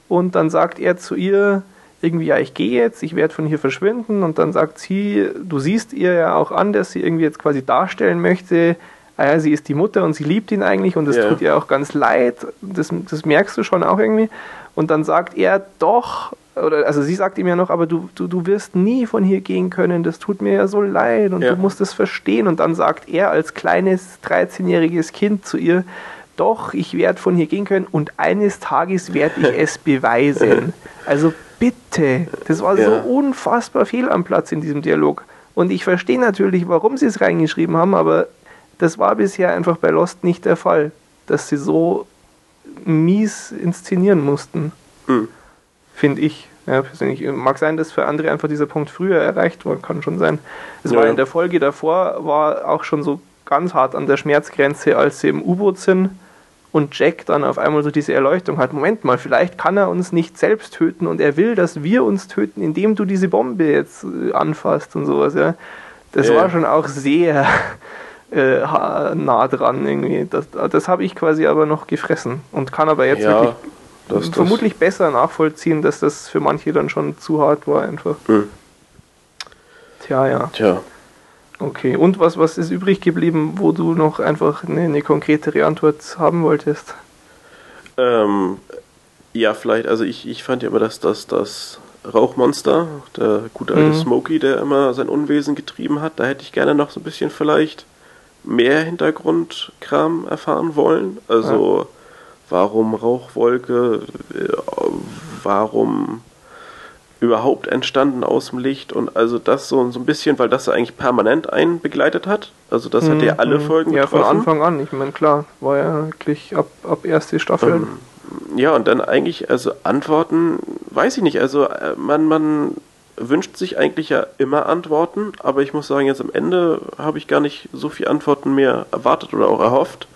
A: und dann sagt er zu ihr irgendwie, ja, ich gehe jetzt, ich werde von hier verschwinden und dann sagt sie, du siehst ihr ja auch an, dass sie irgendwie jetzt quasi darstellen möchte, ah ja, sie ist die Mutter und sie liebt ihn eigentlich und es
B: Ja.
A: tut ihr auch ganz leid, das, das merkst du schon auch irgendwie und dann sagt er doch, oder also sie sagt ihm ja noch, aber du, du, du wirst nie von hier gehen können, das tut mir ja so leid und
B: Ja.
A: du musst es verstehen und dann sagt er als kleines 13-jähriges Kind zu ihr, doch, ich werde von hier gehen können und eines Tages werde ich es *laughs* beweisen. Also bitte, das war
B: Ja.
A: so unfassbar fehl am Platz in diesem Dialog. Und ich verstehe natürlich, warum sie es reingeschrieben haben, aber das war bisher einfach bei Lost nicht der Fall, dass sie so mies inszenieren mussten,
B: Hm.
A: Finde ich. Ja, persönlich. Mag sein, dass für andere einfach dieser Punkt früher erreicht war, kann schon sein. Es
B: Ja,
A: war in der Folge davor, war auch schon so ganz hart an der Schmerzgrenze, als sie im U-Boot sind und Jack dann auf einmal so diese Erleuchtung hat, Moment mal, vielleicht kann er uns nicht selbst töten und er will, dass wir uns töten, indem du diese Bombe jetzt äh, anfasst und sowas, ja. Das
B: Ja,
A: war schon auch sehr *laughs* äh, nah dran irgendwie. Das, das habe ich quasi aber noch gefressen und kann aber jetzt
B: Ja,
A: wirklich
B: das- das-
A: vermutlich besser nachvollziehen, dass das für manche dann schon zu hart war einfach.
B: Hm.
A: Tja, ja.
B: Tja.
A: Okay. Und was, was ist übrig geblieben, wo du noch einfach eine, eine konkretere Antwort haben wolltest?
B: Ähm, ja, vielleicht, also ich, ich fand ja immer, dass das, das Rauchmonster, der gute alte
A: Mhm.
B: Smokey, der immer sein Unwesen getrieben hat, da hätte ich gerne noch so ein bisschen vielleicht mehr Hintergrundkram erfahren wollen. Also, warum Rauchwolke, äh, warum überhaupt entstanden aus dem Licht und also das so, so ein bisschen, weil das eigentlich permanent einen begleitet hat. Also das hat ja alle
A: Mhm.
B: Folgen
A: Ja, von
B: betroffen.
A: Anfang an. Ich meine, klar, war ja wirklich ab, ab erste Staffel.
B: Ähm, Ja, und dann eigentlich, also Antworten, weiß ich nicht, also äh, man, man wünscht sich eigentlich ja immer Antworten, aber ich muss sagen, jetzt am Ende habe ich gar nicht so viel Antworten mehr erwartet oder auch erhofft.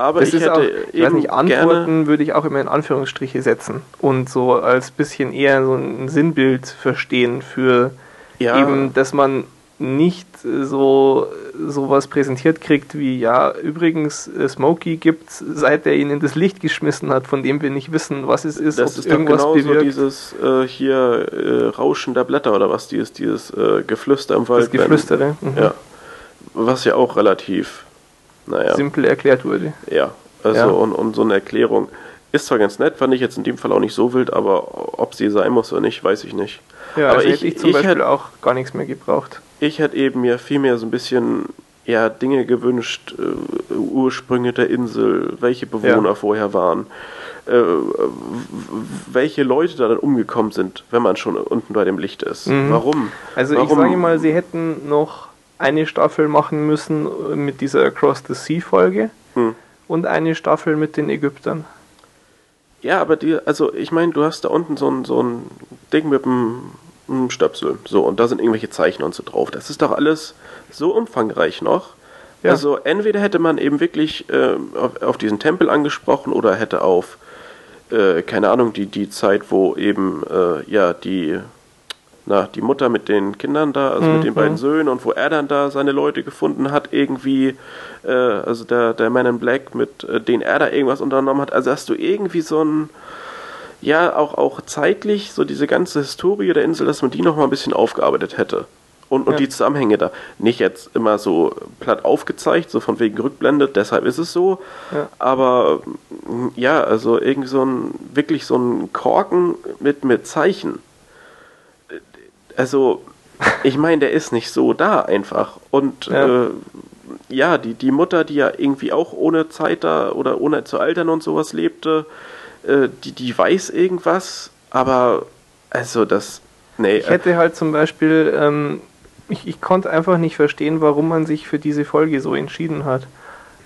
B: Aber
A: Das
B: ich
A: ist
B: hätte
A: auch,
B: eben
A: nicht, Antworten würde ich auch immer in Anführungsstriche setzen und so als bisschen eher so ein Sinnbild verstehen für
B: Ja.
A: eben, dass man nicht so sowas präsentiert kriegt wie, ja, übrigens, äh, Smokey gibt's, seit er ihn in das Licht geschmissen hat, von dem wir nicht wissen, was es ist,
B: das
A: ob
B: ist
A: irgendwas
B: genauso
A: bewirkt.
B: dieses äh, hier äh, Rauschen der Blätter oder was, dieses, dieses äh, Geflüster im Wald.
A: das Geflüstere, mhm.
B: ja. Was ja auch relativ, naja.
A: simpel erklärt wurde.
B: Ja, also
A: Ja.
B: Und, und so eine Erklärung ist zwar ganz nett, fand ich jetzt in dem Fall auch nicht so wild, aber ob sie sein muss oder nicht, weiß ich nicht.
A: Ja,
B: aber
A: also
B: ich,
A: hätte ich zum
B: ich,
A: Beispiel
B: hätte,
A: auch gar nichts mehr gebraucht.
B: ich hätte eben mir vielmehr so ein bisschen ja, Dinge gewünscht, äh, Ursprünge der Insel, welche Bewohner
A: Ja.
B: vorher waren, äh, welche Leute da dann umgekommen sind, wenn man schon unten bei dem Licht ist.
A: Mhm.
B: Warum?
A: Also
B: Warum?
A: ich sage mal, sie hätten noch eine Staffel machen müssen mit dieser Across the Sea Folge
B: Hm.
A: und eine Staffel mit den Ägyptern.
B: Ja, aber die, also ich meine, du hast da unten so ein, so ein Ding mit einem, einem Stöpsel. So, und da sind irgendwelche Zeichen und so drauf. Das ist doch alles so umfangreich noch.
A: Ja.
B: Also entweder hätte man eben wirklich äh, auf, auf diesen Tempel angesprochen oder hätte auf, äh, keine Ahnung, die, die Zeit, wo eben, äh, ja, die, na, die Mutter mit den Kindern da, also mit den
A: Mhm.
B: beiden Söhnen und wo er dann da seine Leute gefunden hat, irgendwie, äh, also der, der Man in Black, mit äh, denen er da irgendwas unternommen hat. Also hast du irgendwie so ein, ja, auch, auch zeitlich, so diese ganze Historie der Insel, dass man die nochmal ein bisschen aufgearbeitet hätte. Und, und
A: Ja.
B: die Zusammenhänge da. Nicht jetzt immer so platt aufgezeigt, so von wegen rückblendet, deshalb ist es so.
A: Ja.
B: Aber ja, also irgendwie so ein, wirklich so ein Korken mit, mit Zeichen. Also, ich meine, der ist nicht so da einfach. Und
A: Ja.
B: äh, ja die, die Mutter, die ja irgendwie auch ohne Zeit da oder ohne zu altern und sowas lebte, äh, die, die weiß irgendwas, aber also das. Nee,
A: Ich hätte halt zum Beispiel, ähm, ich, ich konnte einfach nicht verstehen, warum man sich für diese Folge so entschieden hat.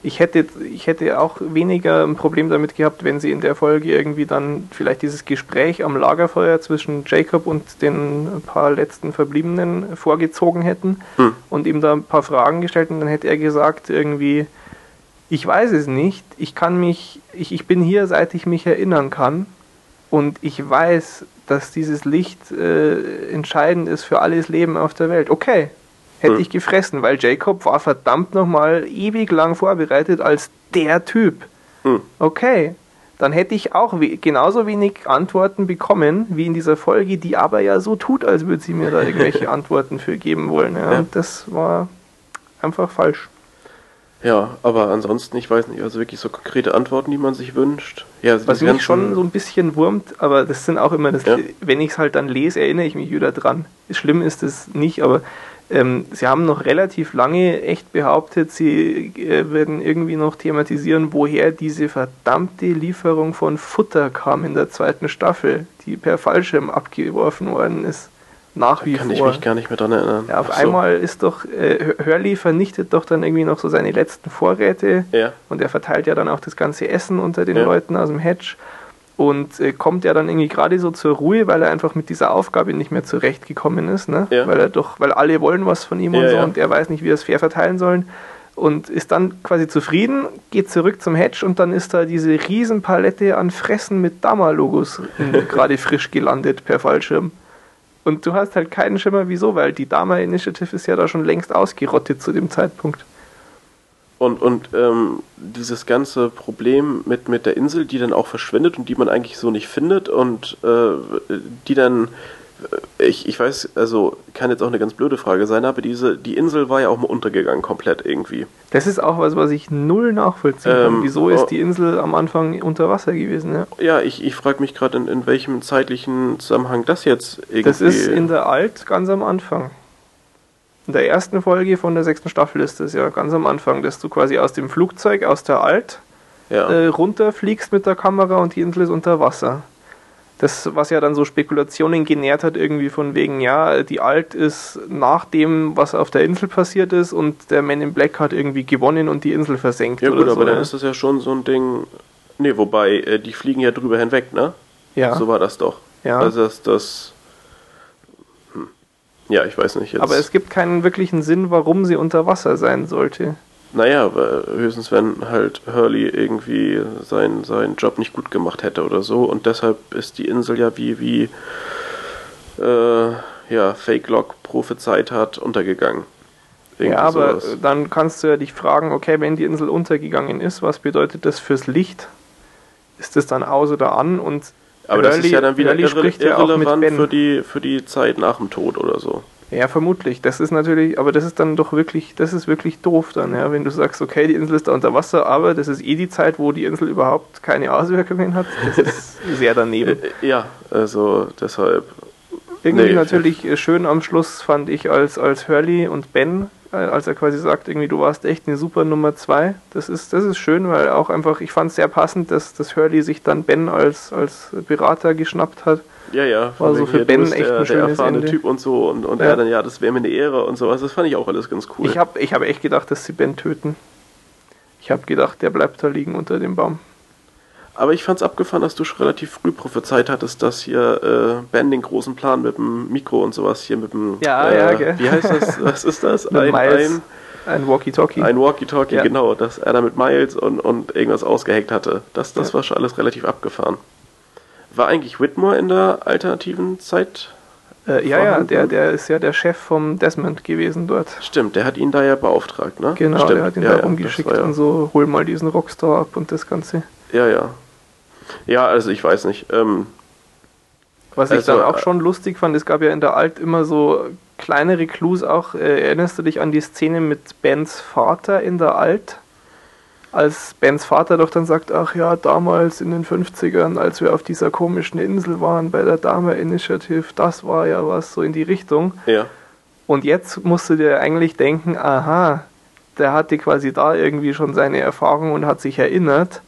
A: Ich hätte, ich hätte auch weniger ein Problem damit gehabt, wenn sie in der Folge irgendwie dann vielleicht dieses Gespräch am Lagerfeuer zwischen Jacob und den paar letzten Verbliebenen vorgezogen hätten
B: Hm.
A: und ihm da ein paar Fragen gestellt und dann hätte er gesagt irgendwie, ich weiß es nicht, ich kann mich, ich, ich bin hier, seit ich mich erinnern kann und ich weiß, dass dieses Licht äh, entscheidend ist für alles Leben auf der Welt. Okay, hätte
B: Hm.
A: ich gefressen, weil Jacob war verdammt nochmal ewig lang vorbereitet als der Typ.
B: Hm.
A: Okay, dann hätte ich auch we genauso wenig Antworten bekommen wie in dieser Folge, die aber ja so tut, als würde sie mir da irgendwelche *laughs* Antworten für geben wollen. Ja.
B: Ja.
A: Und das war einfach falsch.
B: Ja, aber ansonsten, ich weiß nicht, also wirklich so konkrete Antworten, die man sich wünscht. Ja, also
A: Was mich schon so ein bisschen wurmt, aber das sind auch immer, das,
B: Ja.
A: wenn ich es halt dann lese, erinnere ich mich wieder dran. Schlimm ist es nicht, aber ähm, sie haben noch relativ lange echt behauptet, sie äh, werden irgendwie noch thematisieren, woher diese verdammte Lieferung von Futter kam in der zweiten Staffel, die per Fallschirm abgeworfen worden ist. Nach wie
B: kann ich
A: vor.
B: mich gar nicht mehr dran erinnern.
A: Ja, auf
B: so.
A: einmal ist doch, äh, Hurley vernichtet doch dann irgendwie noch so seine letzten Vorräte
B: Ja,
A: und er verteilt ja dann auch das ganze Essen unter den
B: Ja.
A: Leuten aus dem Hedge und äh, kommt ja dann irgendwie gerade so zur Ruhe, weil er einfach mit dieser Aufgabe nicht mehr zurechtgekommen ist, ne?
B: Ja.
A: Weil er doch, weil alle wollen was von ihm und
B: Ja,
A: so
B: ja.
A: und er weiß nicht, wie er es fair verteilen sollen und ist dann quasi zufrieden, geht zurück zum Hedge und dann ist da diese riesen Palette an Fressen mit Dama-Logos *laughs* gerade frisch gelandet per Fallschirm. Und du hast halt keinen Schimmer, wieso, weil die Dama Initiative ist ja da schon längst ausgerottet zu dem Zeitpunkt.
B: Und, und ähm, dieses ganze Problem mit, mit der Insel, die dann auch verschwindet und die man eigentlich so nicht findet und äh, die dann, äh, ich, ich weiß, also kann jetzt auch eine ganz blöde Frage sein, aber diese, die Insel war ja auch mal untergegangen komplett irgendwie.
A: Das ist auch was, was ich null nachvollziehen kann.
B: Ähm,
A: Wieso
B: oh.
A: ist die Insel am Anfang unter Wasser gewesen? Ja?
B: Ja, ich, ich frage mich gerade, in, in welchem zeitlichen Zusammenhang das jetzt irgendwie...
A: Das ist in der Alt ganz am Anfang. In der ersten Folge von der sechsten Staffel ist das ja ganz am Anfang, dass du quasi aus dem Flugzeug, aus der Alt,
B: ja.
A: äh, runterfliegst mit der Kamera und die Insel ist unter Wasser. Das, was ja dann so Spekulationen genährt hat, irgendwie von wegen, ja, die Alt ist nach dem, was auf der Insel passiert ist und der Man in Black hat irgendwie gewonnen und die Insel versenkt.
B: ja
A: oder
B: gut,
A: so,
B: aber dann
A: ne?
B: ist das ja schon so ein Ding... Nee, wobei, äh, die fliegen ja drüber hinweg, ne?
A: ja.
B: So war das doch.
A: Ja.
B: Also das, das. Ja, ich weiß nicht jetzt.
A: Aber es gibt keinen wirklichen Sinn, warum sie unter Wasser sein sollte.
B: naja, aber höchstens wenn halt Hurley irgendwie seinen seinen Job nicht gut gemacht hätte oder so und deshalb ist die Insel ja wie wie äh, ja Fake Lock prophezeit hat untergegangen. Irgendwie
A: ja, aber
B: sowas.
A: dann kannst du ja dich fragen, okay, wenn die Insel untergegangen ist, was bedeutet das fürs Licht? Ist das dann aus oder an? Und
B: aber das ist ja dann wieder
A: Hurley
B: irre
A: spricht ja auch mit
B: irrelevant
A: Ben.
B: für die für die Zeit nach dem Tod oder so.
A: Ja, vermutlich. Das ist natürlich, aber das ist dann doch wirklich, das ist wirklich doof dann, ja, wenn du sagst, okay, die Insel ist da unter Wasser, aber das ist eh die Zeit, wo die Insel überhaupt keine Auswirkungen hat. Das ist *laughs* sehr daneben.
B: Äh, ja, also deshalb
A: Irgendwie
B: nee.
A: natürlich äh, schön am Schluss fand ich, als, als Hurley und Ben, äh, als er quasi sagt, irgendwie, du warst echt eine super Nummer zwei. Das ist, das ist schön, weil auch einfach, ich fand es sehr passend, dass, dass Hurley sich dann Ben als, als Berater geschnappt hat.
B: Ja, ja.
A: War so für Ben echt
B: der,
A: ein
B: der
A: schönes
B: erfahrene
A: Ende.
B: Typ und so und, und
A: Ja.
B: er dann, ja, das wäre mir eine Ehre und sowas. Das fand ich auch alles ganz cool.
A: Ich habe ich hab echt gedacht, dass sie Ben töten. Ich habe gedacht, der bleibt da liegen unter dem Baum.
B: Aber ich fand's abgefahren, dass du schon relativ früh prophezeit hattest, dass hier äh, Ben den großen Plan mit dem Mikro und sowas hier mit dem.
A: Ja,
B: äh,
A: ja, gell.
B: Wie heißt das? Was ist das? *laughs* Ein,
A: Miles.
B: ein,
A: Ein Walkie-Talkie.
B: ein Walkie-Talkie,
A: Ja.
B: genau, dass er da mit Miles und, und irgendwas ausgeheckt hatte. Das, das
A: Ja.
B: war schon alles relativ abgefahren. War eigentlich Whitmore in der alternativen Zeit?
A: Äh, ja, ja, der, der ist ja der Chef vom Desmond gewesen dort.
B: Stimmt, der hat ihn da ja beauftragt, ne?
A: Genau,
B: Stimmt.
A: der hat ihn
B: ja,
A: da
B: ja,
A: umgeschickt
B: ja-
A: und so, hol mal diesen Rockstar ab und das Ganze.
B: Ja, ja. Ja, also ich weiß nicht. Ähm,
A: Was ich
B: Also,
A: dann auch
B: äh,
A: schon lustig fand, es gab ja in der Alt immer so kleinere Clues auch. Äh, erinnerst du dich an die Szene mit Bens Vater in der Alt? Als Bens Vater doch dann sagt, ach ja, damals in den 50ern, als wir auf dieser komischen Insel waren bei der Dame Initiative, das war ja was so in die Richtung.
B: Ja.
A: Und jetzt musst du dir eigentlich denken, aha, der hatte quasi da irgendwie schon seine Erfahrung und hat sich erinnert.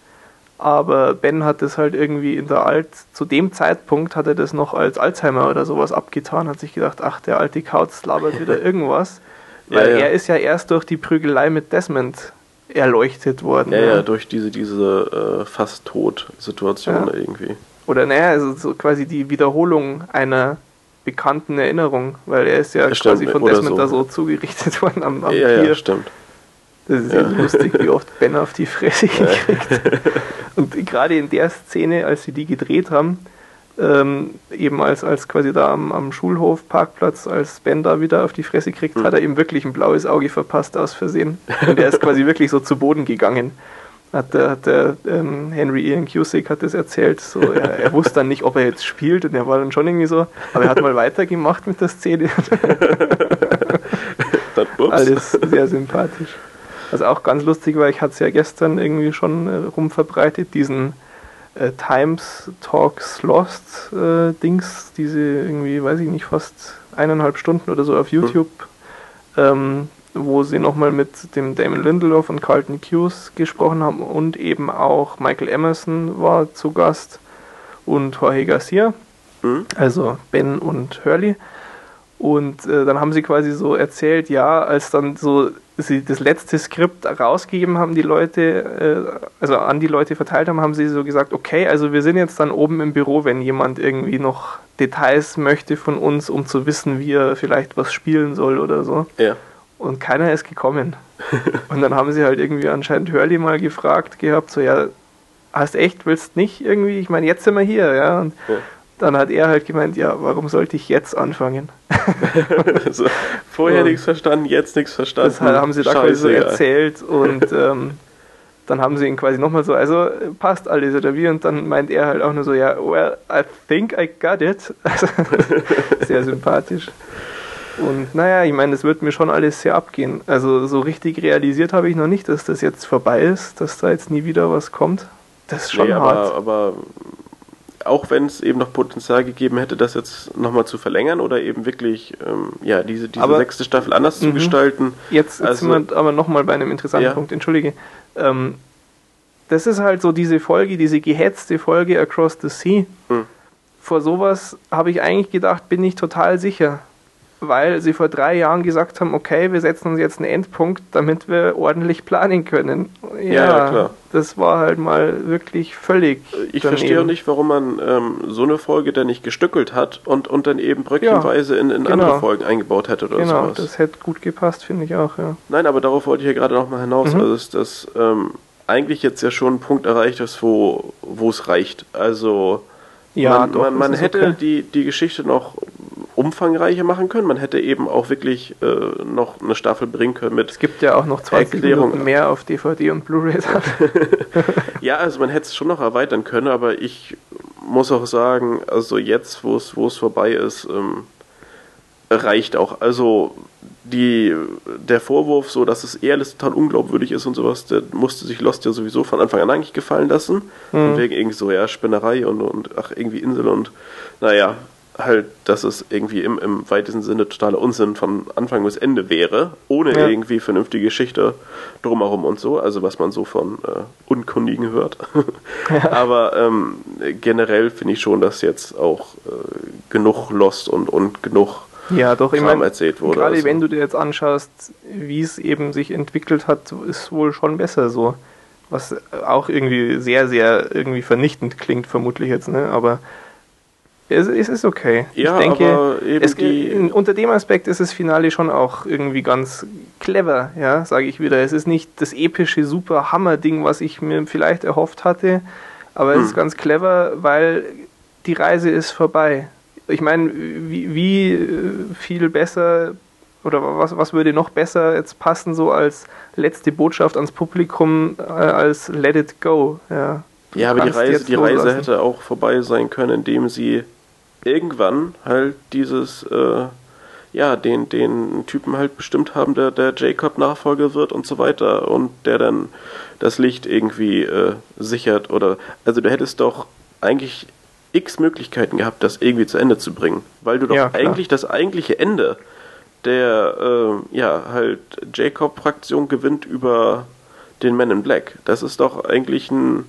A: Aber Ben hat das halt irgendwie in der Alt, zu dem Zeitpunkt hat er das noch als Alzheimer oder sowas abgetan, hat sich gedacht, ach, der alte Kauz labert *laughs* wieder irgendwas. Weil ja, ja. er ist ja erst durch die Prügelei mit Desmond erleuchtet worden.
B: Ja, ja, ja durch diese, diese äh, fast Tod-Situation irgendwie.
A: Oder naja, also so quasi die Wiederholung einer bekannten Erinnerung, weil er ist ja
B: stimmt,
A: quasi von Desmond so. da so zugerichtet *laughs* worden am, am
B: ja, Ja, stimmt.
A: Das ist ja. lustig, wie oft Ben auf die Fresse *laughs* gekriegt. Und gerade in der Szene, als sie die gedreht haben, ähm, eben als, als quasi da am, am Schulhof, Parkplatz, als Ben da wieder auf die Fresse kriegt, mhm. hat er ihm wirklich ein blaues Auge verpasst aus Versehen. Und er ist quasi *laughs* wirklich so zu Boden gegangen. Hat der, hat der ähm, Henry Ian Cusick hat das erzählt. So, er, er, wusste dann nicht, ob er jetzt spielt und er war dann schon irgendwie so, aber er hat mal weitergemacht mit der Szene. *laughs* Alles sehr sympathisch. Was auch ganz lustig war, ich hatte es ja gestern irgendwie schon äh, rumverbreitet, diesen äh, Times Talks Lost äh, Dings, diese irgendwie, weiß ich nicht, fast eineinhalb Stunden oder so auf hm. YouTube, mhm. ähm, wo sie nochmal mit dem Damon Lindelof und Carlton Hughes gesprochen haben und eben auch Michael Emerson war zu Gast und Jorge Garcia, mhm. also Ben und Hurley. Und äh, dann haben sie quasi so erzählt, ja, als dann so sie das letzte Skript rausgegeben haben, die Leute, äh, also an die Leute verteilt haben, haben sie so gesagt, okay, also wir sind jetzt dann oben im Büro, wenn jemand irgendwie noch Details möchte von uns, um zu wissen, wie er vielleicht was spielen soll oder so.
B: Ja.
A: Und keiner ist gekommen. *laughs* Und dann haben sie halt irgendwie anscheinend Hurley mal gefragt gehabt, so ja, hast echt, willst nicht irgendwie, ich meine, jetzt sind wir hier, ja. Und ja dann hat er halt gemeint, ja, warum sollte ich jetzt anfangen? *laughs*
B: also, vorher nichts verstanden, jetzt nichts verstanden.
A: Das haben sie da quasi so erzählt *laughs* und ähm, dann haben sie ihn quasi nochmal so, also passt alles oder wie? Und dann meint er halt auch nur so, ja, well, I think I got it. Also, *laughs* sehr sympathisch. Und naja, ich meine, es wird mir schon alles sehr abgehen. Also so richtig realisiert habe ich noch nicht, dass das jetzt vorbei ist, dass da jetzt nie wieder was kommt. Das ist schon nee,
B: hart. Aber, aber auch wenn es eben noch Potenzial gegeben hätte, das jetzt nochmal zu verlängern oder eben wirklich ähm, ja, diese, diese aber, sechste Staffel anders zu mhm. gestalten.
A: Jetzt, jetzt also, sind wir aber nochmal bei einem interessanten ja. Punkt, entschuldige. Ähm, das ist halt so diese Folge, diese gehetzte Folge Across the Sea. Mhm. Vor sowas habe ich eigentlich gedacht, bin ich total sicher weil sie vor drei Jahren gesagt haben, okay, wir setzen uns jetzt einen Endpunkt, damit wir ordentlich planen können. Ja, ja klar. Das war halt mal wirklich völlig.
B: Ich daneben. verstehe auch nicht, warum man ähm, so eine Folge dann nicht gestückelt hat und, und dann eben bröckchenweise ja, in, in genau. andere Folgen eingebaut hätte oder genau, sowas.
A: das hätte gut gepasst, finde ich auch, ja.
B: Nein, aber darauf wollte ich ja gerade nochmal hinaus. Mhm. Also, dass das ähm, eigentlich jetzt ja schon ein Punkt erreicht ist, wo es reicht. Also. Ja, man, doch, man, man hätte okay. die, die Geschichte noch umfangreicher machen können. Man hätte eben auch wirklich äh, noch eine Staffel bringen können mit.
A: Es gibt ja auch noch 20 Erklärung. Minuten mehr auf DVD und Blu-ray. *laughs*
B: ja, also man hätte es schon noch erweitern können, aber ich muss auch sagen, also jetzt, wo es wo es vorbei ist, ähm, reicht auch. Also die, der Vorwurf, so dass es eher alles total unglaubwürdig ist und sowas, der musste sich Lost ja sowieso von Anfang an eigentlich gefallen lassen. Mhm. Und wegen irgendwie so, ja, Spinnerei und, und ach, irgendwie Insel und naja, halt, dass es irgendwie im, im weitesten Sinne totaler Unsinn von Anfang bis Ende wäre, ohne ja. irgendwie vernünftige Geschichte drumherum und so, also was man so von äh, Unkundigen hört. *laughs* ja. Aber ähm, generell finde ich schon, dass jetzt auch äh, genug Lost und, und genug
A: ja, doch,
B: ich mein, erzählt wurde.
A: Gerade also. wenn du dir jetzt anschaust, wie es eben sich entwickelt hat, ist wohl schon besser so. Was auch irgendwie sehr, sehr irgendwie vernichtend klingt, vermutlich jetzt, ne? Aber es, es ist okay.
B: Ja,
A: ich denke,
B: aber
A: es, unter dem Aspekt ist das Finale schon auch irgendwie ganz clever, ja, sage ich wieder. Es ist nicht das epische super Hammer-Ding, was ich mir vielleicht erhofft hatte, aber hm. es ist hm. ganz clever, weil die Reise ist vorbei. Ich meine, wie, wie äh, viel besser oder was, was würde noch besser jetzt passen, so als letzte Botschaft ans Publikum, äh, als Let it go, ja.
B: Ja, aber die Reise, die Reise hätte auch vorbei sein können, indem sie irgendwann halt dieses, äh, ja, den, den Typen halt bestimmt haben, der der Jacob-Nachfolger wird und so weiter und der dann das Licht irgendwie äh, sichert oder also du hättest doch eigentlich x Möglichkeiten gehabt, das irgendwie zu Ende zu bringen, weil du doch
A: Ja,
B: eigentlich das eigentliche Ende der äh, ja halt Jacob-Fraktion gewinnt über den Man in Black. Das ist doch eigentlich ein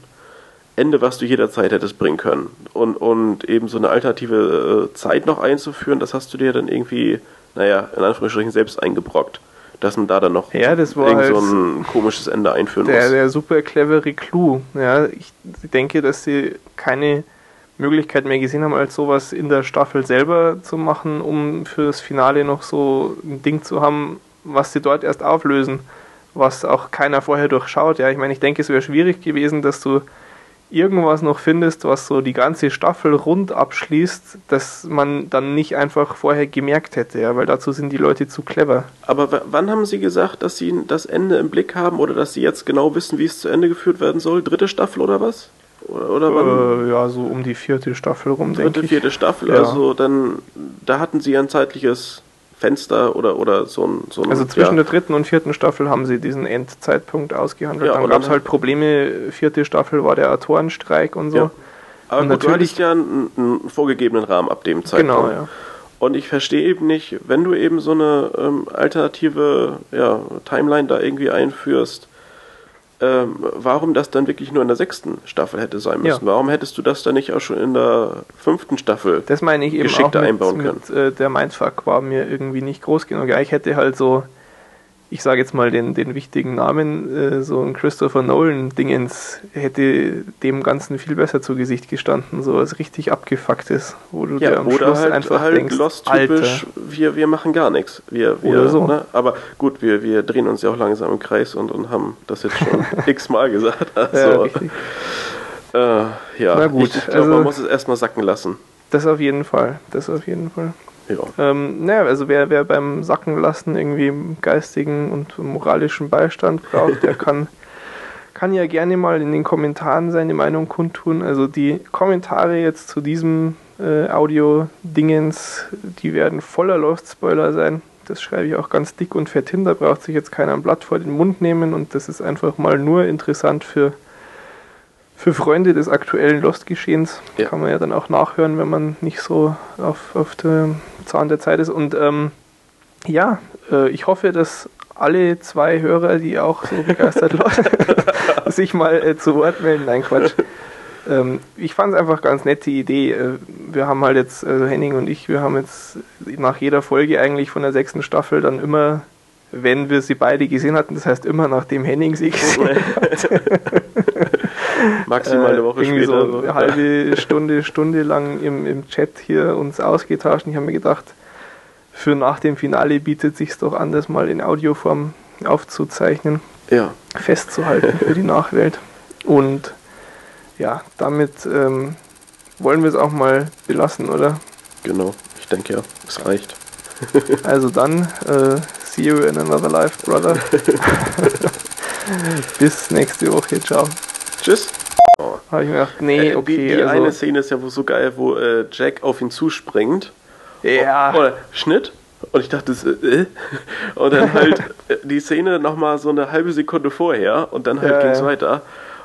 B: Ende, was du jederzeit hättest bringen können. Und, und eben so eine alternative äh, Zeit noch einzuführen, das hast du dir dann irgendwie, naja, in Anführungsstrichen selbst eingebrockt. Dass man da dann noch
A: Ja, das war
B: irgend so ein komisches Ende einführen
A: Der,
B: muss.
A: der super clevere Clou. Ja, ich denke, dass sie keine Möglichkeit mehr gesehen haben, als sowas in der Staffel selber zu machen, um fürs Finale noch so ein Ding zu haben, was sie dort erst auflösen, was auch keiner vorher durchschaut. Ja, ich meine, ich denke, es wäre schwierig gewesen, dass du irgendwas noch findest, was so die ganze Staffel rund abschließt, dass man dann nicht einfach vorher gemerkt hätte, ja, weil dazu sind die Leute zu clever.
B: Aber wann haben Sie gesagt, dass Sie das Ende im Blick haben oder dass Sie jetzt genau wissen, wie es zu Ende geführt werden soll? Dritte Staffel oder was? Oder, oder wann?
A: Äh, ja, so um die vierte Staffel rum, denke
B: Dritte,
A: ich.
B: vierte Staffel,
A: Ja.
B: also dann, da hatten Sie ein zeitliches Fenster oder, oder so ein. So ein
A: Also zwischen
B: ja.
A: der dritten und vierten Staffel haben sie diesen Endzeitpunkt ausgehandelt.
B: Ja,
A: dann gab es halt Probleme. Vierte Staffel war der Autorenstreik und so.
B: Ja. Aber
A: Und
B: gut, du
A: natürlich-
B: hattest ja einen, einen vorgegebenen Rahmen ab dem Zeitpunkt.
A: Genau, ja.
B: Und ich verstehe eben nicht, wenn du eben so eine ähm, alternative ja, Timeline da irgendwie einführst, ähm, warum das dann wirklich nur in der sechsten Staffel hätte sein müssen.
A: Ja.
B: Warum hättest du das dann nicht auch schon in der fünften Staffel?
A: Das meine ich eben auch
B: Geschickter
A: mit,
B: einbauen
A: mit äh, der Mindfuck war mir irgendwie nicht groß genug. Ja, ich hätte halt so, ich sage jetzt mal den, den wichtigen Namen, äh, so ein Christopher Nolan-Dingens, hätte dem Ganzen viel besser zu Gesicht gestanden, so als richtig abgefucktes, wo du dir
B: Ja,
A: am
B: oder
A: Schluss
B: halt,
A: einfach
B: halt
A: denkst,
B: Lost-typisch, wir, wir machen gar nichts. Wir, wir,
A: Oder so.
B: Ne? Aber gut, wir, wir drehen uns ja auch langsam im Kreis und, und haben das jetzt schon *laughs* x-mal gesagt. Also,
A: ja, richtig.
B: äh, ja,
A: Na gut,
B: ich, ich glaube,
A: also-
B: man muss es erstmal sacken lassen.
A: Das auf jeden Fall, das auf jeden Fall.
B: Ja.
A: Ähm, naja, also wer, wer beim Sackenlassen irgendwie geistigen und moralischen Beistand braucht, der *laughs* kann, kann ja gerne mal in den Kommentaren seine Meinung kundtun. Also die Kommentare jetzt zu diesem äh, Audio-Dingens, die werden voller Lost-Spoiler sein. Das schreibe ich auch ganz dick und fett hin, da braucht sich jetzt keiner ein Blatt vor den Mund nehmen und das ist einfach mal nur interessant für, für Freunde des aktuellen Lost-Geschehens.
B: Ja.
A: Kann man ja dann auch nachhören, wenn man nicht so auf, auf dem Zahn der Zeit ist. Und ähm, ja, äh, ich hoffe, dass alle zwei Hörer, die auch so begeistert *laughs* waren, *laughs* sich mal äh, zu Wort melden. Nein, Quatsch. Ähm, ich fand es einfach ganz nette Idee. Äh, wir haben halt jetzt, also Henning und ich, wir haben jetzt nach jeder Folge eigentlich von der sechsten Staffel dann immer, wenn wir sie beide gesehen hatten, das heißt immer nachdem Henning sie *laughs* gesehen hat,
B: Maximal eine Woche
A: äh, irgendwie
B: später.
A: so eine halbe Stunde, Stunde lang im, im Chat hier uns ausgetauscht. Und ich habe mir gedacht, für nach dem Finale bietet sich doch an, das mal in Audioform aufzuzeichnen,
B: Ja,
A: festzuhalten für die *laughs* Nachwelt. Und ja, damit ähm, wollen wir es auch mal belassen, oder?
B: genau. Ich denke ja, es reicht. *laughs*
A: Also dann, äh, see you in another life, brother. *laughs* Bis nächste Woche, ciao.
B: Tschüss.
A: Habe ich mir gedacht, nee,
B: Äh,
A: okay.
B: die die
A: also,
B: eine Szene ist ja so geil, wo äh, Jack auf ihn zuspringt.
A: ja,
B: Oder Schnitt. Und ich dachte, äh? *laughs* und dann halt äh, die Szene nochmal so eine halbe Sekunde vorher und dann halt
A: Ja,
B: ging's
A: ja.
B: weiter.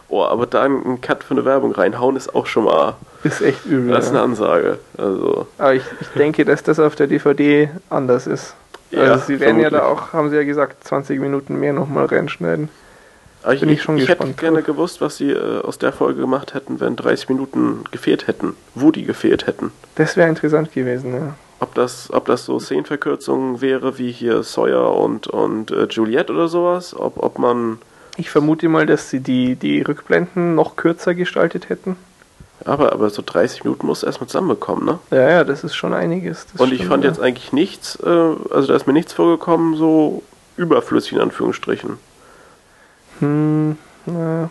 B: Oh, aber da einen Cut für eine Werbung reinhauen ist auch schon mal,
A: ist echt übel.
B: das ist
A: ja.
B: eine Ansage. Also,
A: Aber ich, ich denke, dass das auf der DVD anders ist.
B: Ja,
A: also sie werden ja da
B: vermutlich.
A: auch, haben sie ja gesagt, 20 Minuten mehr nochmal reinschneiden.
B: Aber ich,
A: Bin ich schon
B: ich hätte gerne gewusst, was sie äh, aus der Folge gemacht hätten, wenn 30 Minuten gefehlt hätten. Wo die gefehlt hätten.
A: Das wäre interessant gewesen, ja.
B: Ob das, ob das so Szenenverkürzungen wäre wie hier Sawyer und, und äh, Juliette oder sowas. Ob, ob man.
A: Ich vermute mal, dass sie die, die Rückblenden noch kürzer gestaltet hätten.
B: Aber, aber so 30 Minuten muss erstmal zusammenbekommen, ne?
A: Ja, ja, das ist schon einiges. Das
B: Und ich fand
A: ja.
B: jetzt eigentlich nichts, äh, also da ist mir nichts vorgekommen, so überflüssig in Anführungsstrichen.
A: Hm, na,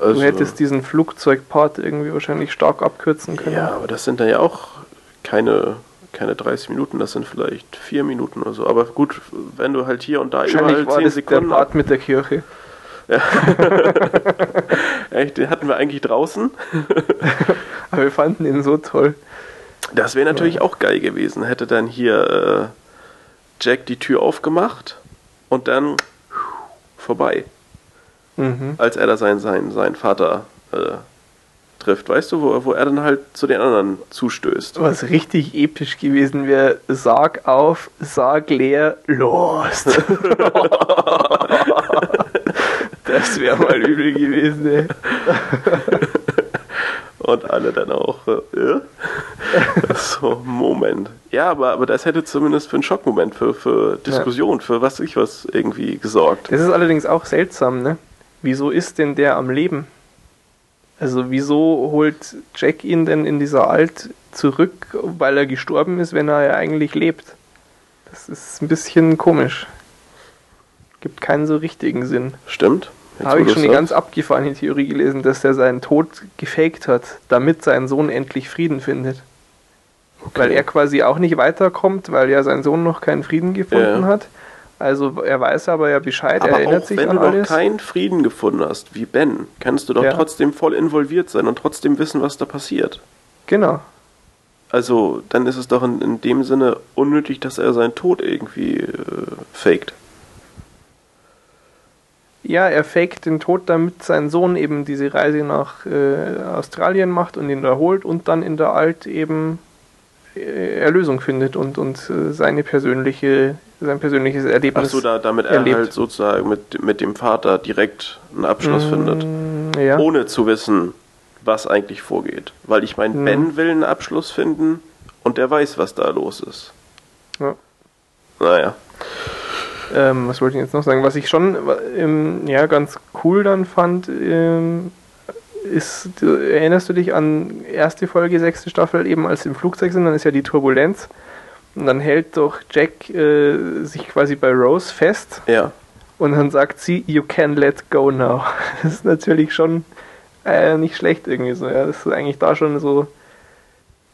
B: Also,
A: du hättest diesen Flugzeugpart irgendwie wahrscheinlich stark abkürzen können.
B: Ja, aber das sind dann ja auch keine, keine 30 Minuten, das sind vielleicht 4 Minuten oder so. Aber gut, wenn du halt hier und da überall
A: war
B: 10
A: das
B: Sekunden.
A: der Part mit der Kirche. *laughs*
B: Echt, den hatten wir eigentlich draußen. *laughs*
A: Aber wir fanden ihn so toll.
B: Das wäre natürlich ja. auch geil gewesen. Hätte dann hier äh, Jack die Tür aufgemacht und dann vorbei. Mhm. Als er da seinen, seinen, seinen Vater äh, trifft, weißt du, wo, wo er dann halt zu den anderen zustößt.
A: Was richtig episch gewesen wäre, Sarg auf, Sarg leer, los. *laughs* das wäre mal übel gewesen, ey. *laughs*
B: Und alle dann auch, äh, *laughs* so, Moment. Ja, aber, aber das hätte zumindest für einen Schockmoment, für, für Diskussion, ja. für was ich was irgendwie gesorgt.
A: Das ist allerdings auch seltsam, ne? Wieso ist denn der am Leben? Also wieso holt Jack ihn denn in dieser Alt zurück, weil er gestorben ist, wenn er ja eigentlich lebt? Das ist ein bisschen komisch. Gibt keinen so richtigen Sinn.
B: Stimmt.
A: Habe ich schon eine ganz abgefahrene Theorie gelesen, dass er seinen Tod gefaked hat, damit sein Sohn endlich Frieden findet. Okay. Weil er quasi auch nicht weiterkommt, weil ja sein Sohn noch keinen Frieden gefunden ja. hat. Also er weiß aber ja Bescheid, aber er erinnert sich an alles.
B: Wenn du noch keinen Frieden gefunden hast, wie Ben, kannst du doch ja. trotzdem voll involviert sein und trotzdem wissen, was da passiert.
A: Genau.
B: Also dann ist es doch in, in dem Sinne unnötig, dass er seinen Tod irgendwie äh, faked.
A: Ja, er faked den Tod, damit sein Sohn eben diese Reise nach äh, Australien macht und ihn da holt und dann in der Alt eben äh, Erlösung findet und, und äh, seine persönliche, sein persönliches Erlebnis.
B: Ach so, da, damit er erlebt. halt sozusagen mit, mit dem Vater direkt einen Abschluss mm, findet. Ja. Ohne zu wissen, was eigentlich vorgeht. Weil ich meine, mm. Ben will einen Abschluss finden und der weiß, was da los ist. Ja. Naja.
A: Ähm, was wollte ich jetzt noch sagen? Was ich schon ähm, ja, ganz cool dann fand, ähm, ist, du, erinnerst du dich an erste Folge, sechste Staffel, eben als sie im Flugzeug sind, dann ist ja die Turbulenz. Und dann hält doch Jack äh, sich quasi bei Rose fest.
B: Ja.
A: Und dann sagt sie, you can let go now. *laughs* Das ist natürlich schon äh, nicht schlecht irgendwie so, ja. Dass du eigentlich da schon so,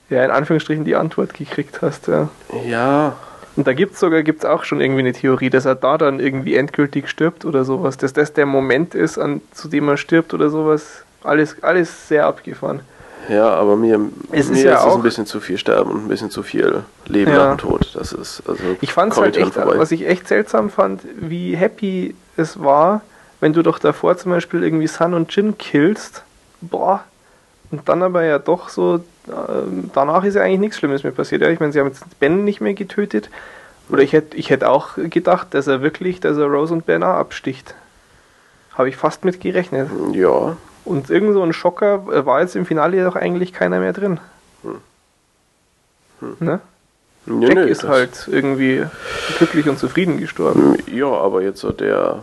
A: ja, in Anführungsstrichen die Antwort gekriegt hast, ja.
B: Ja,
A: und da gibt es sogar gibt's auch schon irgendwie eine Theorie, dass er da dann irgendwie endgültig stirbt oder sowas. Dass das der Moment ist, an, zu dem er stirbt oder sowas. Alles, alles sehr abgefahren.
B: Ja, aber mir, es mir ist, ja ist es ein bisschen zu viel Sterben und ein bisschen zu viel Leben ja. nach dem Tod. Das ist, also
A: ich fand halt echt, was ich echt seltsam fand, wie happy es war, wenn du doch davor zum Beispiel irgendwie Sun und Jin killst. Boah. Und dann aber ja doch so danach ist ja eigentlich nichts Schlimmes mehr passiert. Ich meine, sie haben jetzt Ben nicht mehr getötet. Oder ich hätte ich hätt auch gedacht, dass er wirklich, dass er Rose und Ben absticht. Habe ich fast mit gerechnet.
B: Ja.
A: Und irgend so ein Schocker äh, war jetzt im Finale doch eigentlich keiner mehr drin. Hm. Hm. Ne? Nee, Jack nee, ist halt irgendwie glücklich und zufrieden gestorben.
B: Ja, aber jetzt so der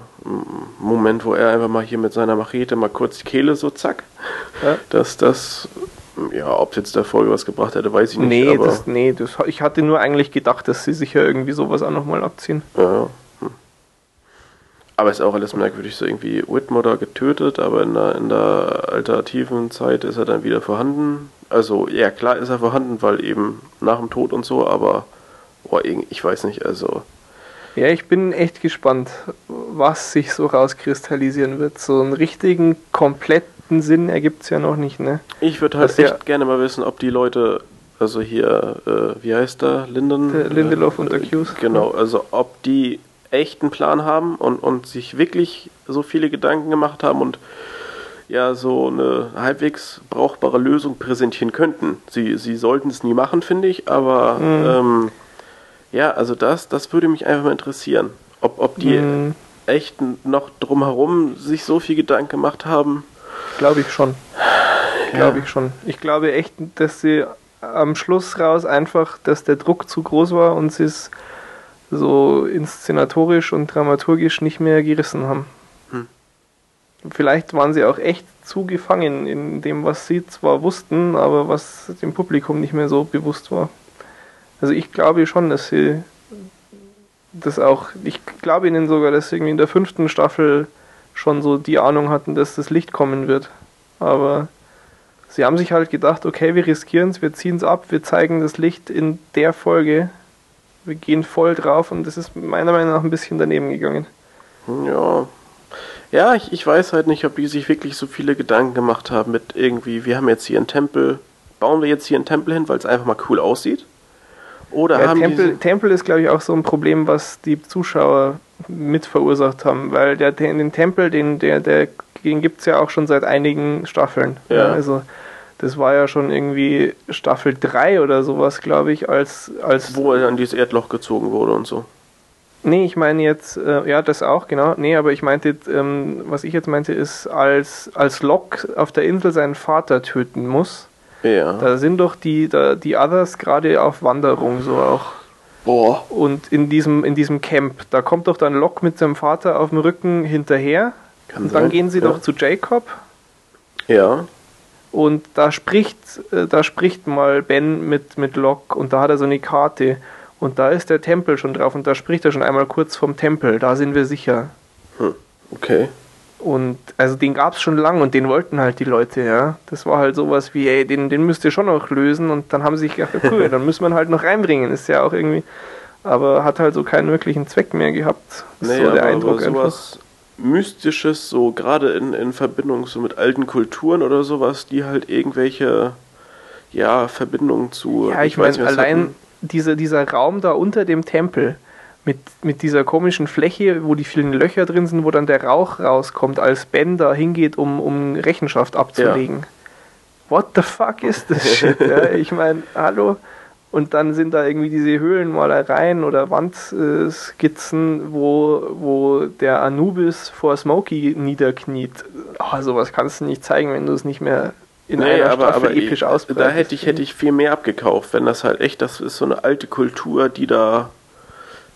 B: Moment, wo er einfach mal hier mit seiner Machete mal kurz die Kehle so zack, ja. dass das ja, ob es jetzt der Folge was gebracht hätte, weiß ich nicht.
A: Nee, das, nee das, ich hatte nur eigentlich gedacht, dass sie sich ja irgendwie sowas auch nochmal abziehen.
B: Ja. Hm. Aber ist auch alles merkwürdig, so irgendwie Whitmore getötet, aber in der, in der alternativen Zeit ist er dann wieder vorhanden. Also, ja, klar ist er vorhanden, weil eben nach dem Tod und so, aber boah, ich weiß nicht, also.
A: Ja, ich bin echt gespannt, was sich so rauskristallisieren wird. So einen richtigen, komplett direkten Sinn ergibt es ja noch nicht, ne?
B: Ich würde halt echt gerne mal wissen, ob die Leute, also hier, äh, wie heißt der, Linden? Der
A: Lindelof äh, und Accuse.
B: Genau, also ob die echten Plan haben und, und sich wirklich so viele Gedanken gemacht haben und ja so eine halbwegs brauchbare Lösung präsentieren könnten. Sie, sie sollten es nie machen, finde ich, aber mhm. ähm, ja, also das, das würde mich einfach mal interessieren. Ob, ob die mhm. echt noch drumherum sich so viel Gedanken gemacht haben.
A: Glaube ich schon. Glaube ja. ich schon. Ich glaube echt, dass sie am Schluss raus einfach, dass der Druck zu groß war und sie es so inszenatorisch und dramaturgisch nicht mehr gerissen haben. Hm. Vielleicht waren sie auch echt zu gefangen in dem, was sie zwar wussten, aber was dem Publikum nicht mehr so bewusst war. Also ich glaube schon, dass sie das auch, ich glaube ihnen sogar, dass sie irgendwie in der fünften Staffel schon so die Ahnung hatten, dass das Licht kommen wird. Aber sie haben sich halt gedacht, okay, wir riskieren es, wir ziehen es ab, wir zeigen das Licht in der Folge, wir gehen voll drauf und das ist meiner Meinung nach ein bisschen daneben gegangen.
B: Ja. Ja, ich, ich weiß halt nicht, ob die sich wirklich so viele Gedanken gemacht haben mit irgendwie, wir haben jetzt hier einen Tempel, bauen wir jetzt hier einen Tempel hin, weil es einfach mal cool aussieht?
A: Oder ja, haben Tempel, die Tempel ist, glaube ich, auch so ein Problem, was die Zuschauer mit verursacht haben, weil der, den Tempel, den, der, der, den gibt es ja auch schon seit einigen Staffeln. Ja. ja. also das war ja schon irgendwie Staffel 3 oder sowas, glaube ich, als, als.
B: Wo er dann dieses Erdloch gezogen wurde und so.
A: Nee, ich meine jetzt, äh, ja, das auch, genau. Nee, aber ich meinte, ähm, was ich jetzt meinte, ist, als, als Locke auf der Insel seinen Vater töten muss. Ja. Da sind doch die, da, die Others gerade auf Wanderung, so auch. Boah. Und in diesem, in diesem Camp, da kommt doch dann Locke mit seinem Vater auf dem Rücken hinterher. Kann und sein. dann gehen sie ja. doch zu Jacob.
B: Ja.
A: Und da spricht, äh, da spricht mal Ben mit, mit Locke und da hat er so eine Karte. Und da ist der Tempel schon drauf und da spricht er schon einmal kurz vom Tempel, da sind wir sicher.
B: Hm, okay.
A: Und also den gab es schon lang und den wollten halt die Leute, ja. Das war halt sowas wie, ey, den, den müsst ihr schon noch lösen und dann haben sie sich gedacht, cool, *laughs* dann muss man halt noch reinbringen. Ist ja auch irgendwie, aber hat halt so keinen wirklichen Zweck mehr gehabt.
B: Ist nee, so der Eindruck aber sowas einfach. Mystisches, so gerade in, in Verbindung so mit alten Kulturen oder sowas, die halt irgendwelche ja, Verbindungen zu.
A: Ja, ich, ich meine, allein, hatten diese, dieser Raum da unter dem Tempel mit, mit dieser komischen Fläche, wo die vielen Löcher drin sind, wo dann der Rauch rauskommt, als Ben da hingeht, um, um Rechenschaft abzulegen. Ja. What the fuck ist das *laughs* shit? ja, ich meine, hallo? Und dann sind da irgendwie diese Höhlenmalereien oder Wandskizzen, wo, wo der Anubis vor Smokey niederkniet. Oh, sowas kannst du nicht zeigen, wenn du es nicht mehr
B: in nee, einer aber, aber episch ausbreitet. Da hätte ich, hätte ich viel mehr abgekauft, wenn das halt echt, das ist so eine alte Kultur, die da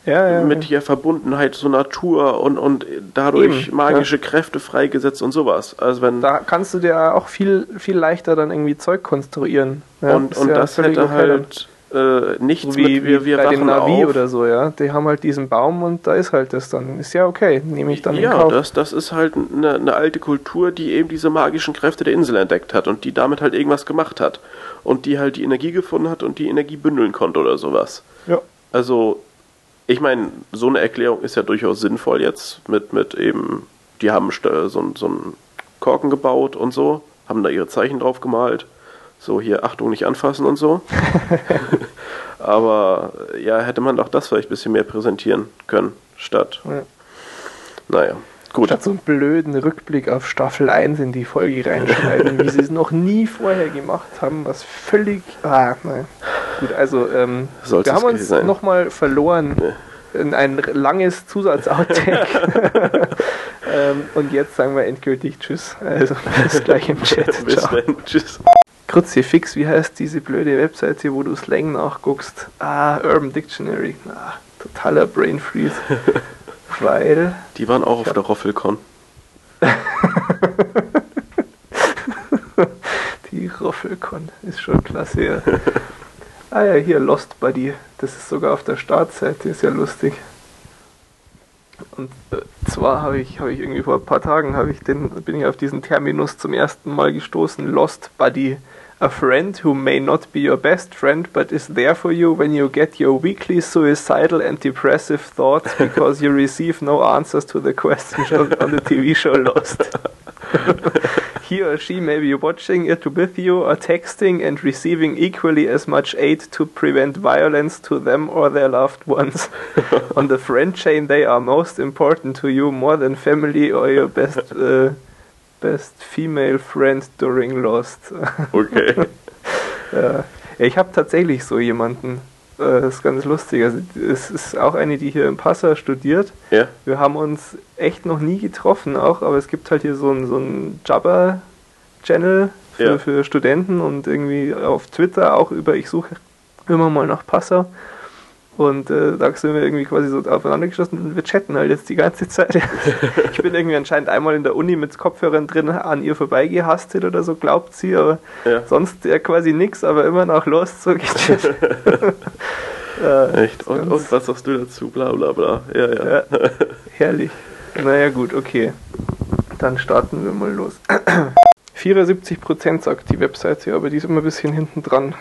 B: ja, ja, mit hier Verbundenheit zur Natur und, und dadurch Eben, magische. Kräfte freigesetzt und sowas. Also wenn
A: da kannst du dir auch viel, viel leichter dann irgendwie Zeug konstruieren.
B: und und das hätte okay halt äh, nichts
A: so wie, mit wir, wir bei den Navi auf. oder so, ja. Die haben halt diesen Baum und da ist halt das dann. Ist ja okay, nehme ich dann
B: ja, in Kauf. das, das ist halt eine, eine alte Kultur, die eben diese magischen Kräfte der Insel entdeckt hat und die damit halt irgendwas gemacht hat. Und die halt die Energie gefunden hat und die Energie bündeln konnte oder sowas.
A: Ja.
B: Also, ich meine, so eine Erklärung ist ja durchaus sinnvoll jetzt mit, mit eben, die haben so, so einen Korken gebaut und so, haben da ihre Zeichen drauf gemalt so hier Achtung nicht anfassen und so. *laughs* Aber ja, hätte man doch das vielleicht ein bisschen mehr präsentieren können, statt. Ja. Naja, gut.
A: Statt so einen blöden Rückblick auf Staffel 1 in die Folge reinschneiden, wie sie es noch nie vorher gemacht haben, was völlig. Ah, nein. Gut, also ähm, wir haben uns nochmal verloren. Nee in ein langes Zusatz-Outtake. *laughs* ähm, und jetzt sagen wir endgültig Tschüss. Also bis gleich im Chat. *laughs* bis dann. Tschüss. Kruzifix, wie heißt diese blöde Webseite, wo du Slang nachguckst? Ah, Urban Dictionary. Ah, totaler Brain Freeze. *laughs* Weil.
B: Die waren auch auf der Roffelcon. *laughs*
A: Die Roffelcon ist schon klasse. Ja. *laughs* Ah ja, hier Lost Buddy. Das ist sogar auf der Startseite, ist ja lustig. Und äh, zwar habe ich, hab ich irgendwie vor ein paar Tagen ich den, bin ich auf diesen Terminus zum ersten Mal gestoßen, Lost Buddy a friend who may not be your best friend but is there for you when you get your weekly suicidal and depressive thoughts because you receive no answers to the questions on the TV show Lost. *laughs* he or she may be watching it with you or texting and receiving equally as much aid to prevent violence to them or their loved ones. *laughs* on the friend chain, they are most important to you more than family or your best. Uh, Best Female Friend during Lost. *laughs*
B: Okay.
A: ja. Ich habe tatsächlich so jemanden. Äh, das ist ganz lustig. Also, es ist auch eine, die hier in Passau studiert.
B: Ja.
A: Wir haben uns echt noch nie getroffen, auch, aber es gibt halt hier so einen so Jabber-Channel für, ja. für Studenten und irgendwie auf Twitter auch über, ich suche immer mal nach Passau. Und äh, da sind wir irgendwie quasi so aufeinander geschossen und wir chatten halt jetzt die ganze Zeit. *laughs* ich bin irgendwie anscheinend einmal in der Uni mit Kopfhörern drin an ihr vorbeigehastet oder so, glaubt sie, aber ja. sonst ja quasi nichts, aber immer noch los so gechillt.
B: äh, *laughs* Echt? Und, und, was sagst du dazu? Bla bla bla. Ja, ja. ja *laughs*
A: herrlich. Naja, gut, okay. Dann starten wir mal los. 74% sagt die Webseite, aber die ist immer ein bisschen hinten dran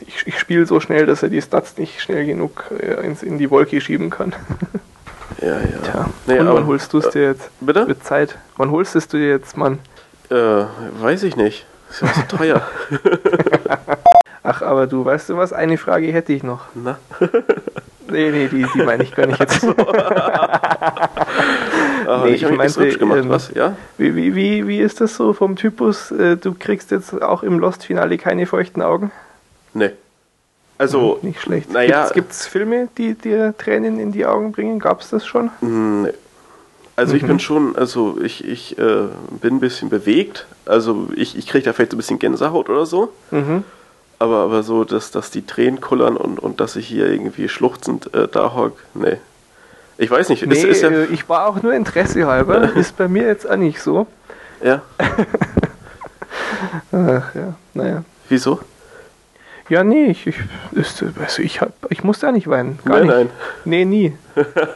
A: ich, ich spiele so schnell, dass er die Stats nicht schnell genug äh, ins, in die Wolke schieben kann. *laughs*
B: ja, ja.
A: Tja. Nee, Und wann holst du es dir jetzt?
B: Bitte?
A: Mit Zeit. Wann holst du es dir jetzt, Mann?
B: Äh, weiß ich nicht. ist ja so teuer. *laughs*
A: Ach, aber du, weißt du was? Eine Frage hätte ich noch.
B: Na? *laughs*
A: Nee, nee, die, die meine ich gar nicht jetzt. *laughs*
B: Ah,
A: Nee,
B: ich habe
A: ich meinte,
B: hübsch gemacht,
A: ähm,
B: was? Ja?
A: Wie, wie, wie, wie ist das so vom Typus? Äh, Du kriegst jetzt auch im Lost-Finale keine feuchten Augen?
B: Nee. Also,
A: Nicht schlecht.
B: naja.
A: Gibt es Filme, die dir Tränen in die Augen bringen? Gab es das schon?
B: Nee. Also ich
A: Mhm.
B: bin schon, also ich, ich äh, bin ein bisschen bewegt. Also ich, ich kriege da vielleicht so ein bisschen Gänsehaut oder so.
A: Mhm.
B: Aber, aber so, dass, dass die Tränen kullern und, und dass ich hier irgendwie schluchzend äh, da hock, nee. Ich weiß nicht,
A: Nee,
B: ist, ist ja,
A: äh, ich war auch nur Interesse halber. *laughs* ist bei mir jetzt auch nicht so.
B: ja, *laughs*
A: Ach ja, naja.
B: wieso?
A: Ja, nee, ich, ich, ist, also ich, hab, ich musste ja nicht weinen. Gar
B: Nein,
A: nicht.
B: nein.
A: Nee, nie.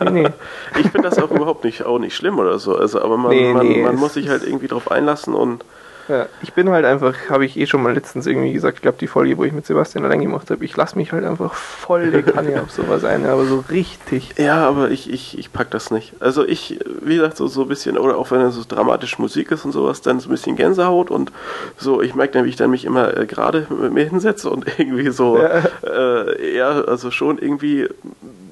A: Nee, nee. *laughs*
B: Ich finde das auch überhaupt nicht, auch nicht schlimm oder so. Also, aber man,
A: Nee,
B: man, man muss sich halt irgendwie drauf einlassen und
A: Ja, ich bin halt einfach, habe ich eh schon mal letztens irgendwie gesagt, ich glaube die Folge, wo ich mit Sebastian allein gemacht habe, ich lasse mich halt einfach volle Kanne auf sowas ein, aber so richtig.
B: Ja, aber ich, ich, ich pack das nicht. Also ich, wie gesagt, so, so ein bisschen, oder auch wenn es so dramatische Musik ist und sowas, dann so ein bisschen Gänsehaut und so, ich merke dann, wie ich dann mich immer äh, gerade mit mir hinsetze und *laughs* irgendwie so,
A: Ja.
B: äh, ja, also schon irgendwie,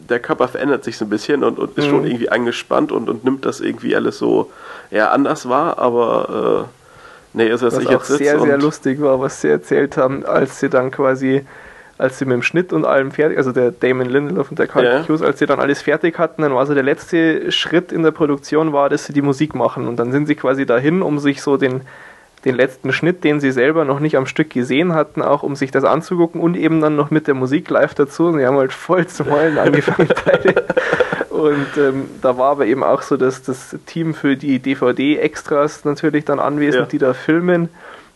B: der Körper verändert sich so ein bisschen und, und ist
A: Mhm.
B: schon irgendwie angespannt und, und nimmt das irgendwie alles so, ja, anders wahr, aber, äh, nee, also dass
A: Was
B: ich
A: auch
B: jetzt
A: sehr, sehr lustig war, was sie erzählt haben, als sie dann quasi, als sie mit dem Schnitt und allem fertig, also der Damon Lindelof und der Carl
B: Ja.
A: Hughes, als sie dann alles fertig hatten, dann war so der letzte Schritt in der Produktion war, dass sie die Musik machen und dann sind sie quasi dahin, um sich so den den letzten Schnitt, den sie selber noch nicht am Stück gesehen hatten, auch um sich das anzugucken und eben dann noch mit der Musik live dazu. Und sie haben halt voll zu heulen angefangen. *laughs* Und ähm, da war aber eben auch so, dass das Team für die DVD-Extras natürlich dann anwesend,
B: Ja.
A: die da filmen.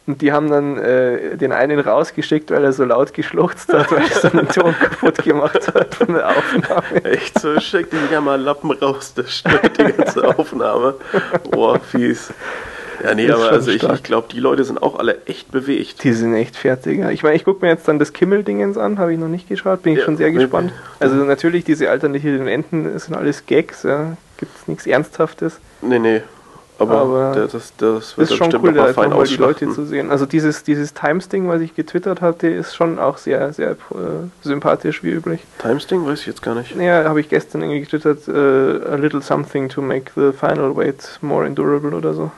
A: Und die haben dann äh, den einen rausgeschickt, weil er so laut geschluchzt hat, weil er so den Ton *laughs* kaputt gemacht hat von der Aufnahme.
B: Echt so, schick die ja mal Lappen raus, das stört die ganze *laughs* Aufnahme. Boah, fies. Ja, nee, aber also ich, ich glaube, die Leute sind auch alle echt bewegt.
A: Die sind echt fertig. Ja. Ich meine, ich gucke mir jetzt dann das Kimmel-Dingens an, habe ich noch nicht geschaut, bin ich
B: Ja,
A: schon sehr
B: nee.
A: gespannt. Also natürlich, diese alternativen Enden das sind alles Gags, ja. gibt es nichts Ernsthaftes.
B: Nee, nee. Aber,
A: Aber
B: der, das, das wird
A: ist schon cool, da einfach mal die Leute zu sehen. Also dieses, dieses Times-Ding, was ich getwittert hatte, ist schon auch sehr, sehr äh, sympathisch wie üblich.
B: Times-Ding weiß ich jetzt gar nicht.
A: Ja, habe ich gestern irgendwie getwittert, äh, a little something to make the final wait more endurable oder so.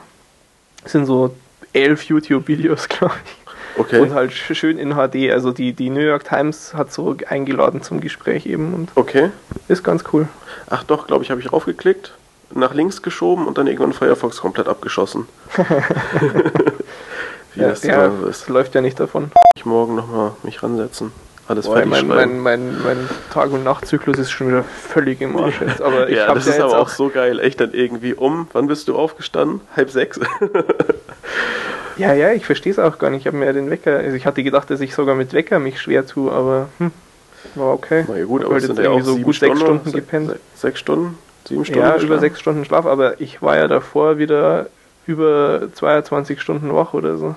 A: Das sind so elf YouTube-Videos, *laughs* glaube ich.
B: Okay.
A: Und halt sch- schön in HD. Also die, die New York Times hat so eingeladen zum Gespräch eben und
B: Okay.
A: ist ganz cool.
B: Ach doch, glaube ich, habe ich raufgeklickt, nach links geschoben und dann irgendwann Firefox komplett abgeschossen. *laughs* Wie das
A: ja,
B: immer so
A: es
B: ist.
A: läuft ja nicht davon.
B: Ich morgen nochmal mich ransetzen. Alles
A: Boah, mein, mein, mein, mein Tag- und Nachtzyklus ist schon wieder völlig im Arsch jetzt. Aber ich
B: ja,
A: habe
B: das ist aber auch so geil. Echt dann irgendwie um. Wann bist du aufgestanden? Halb sechs? *laughs*
A: Ja, ja, ich verstehe es auch gar nicht. Ich habe mir ja den Wecker, also ich hatte gedacht, dass ich sogar mit Wecker mich schwer tue, aber hm, war okay.
B: Na ja, gut, aber es sind ja auch
A: so gut sechs
B: Stunden,
A: gepennt.
B: se- Sechs Stunden? Sieben Stunden?
A: Ja, über sechs Stunden Schlaf, aber ich war ja davor wieder über 22 Stunden wach oder so.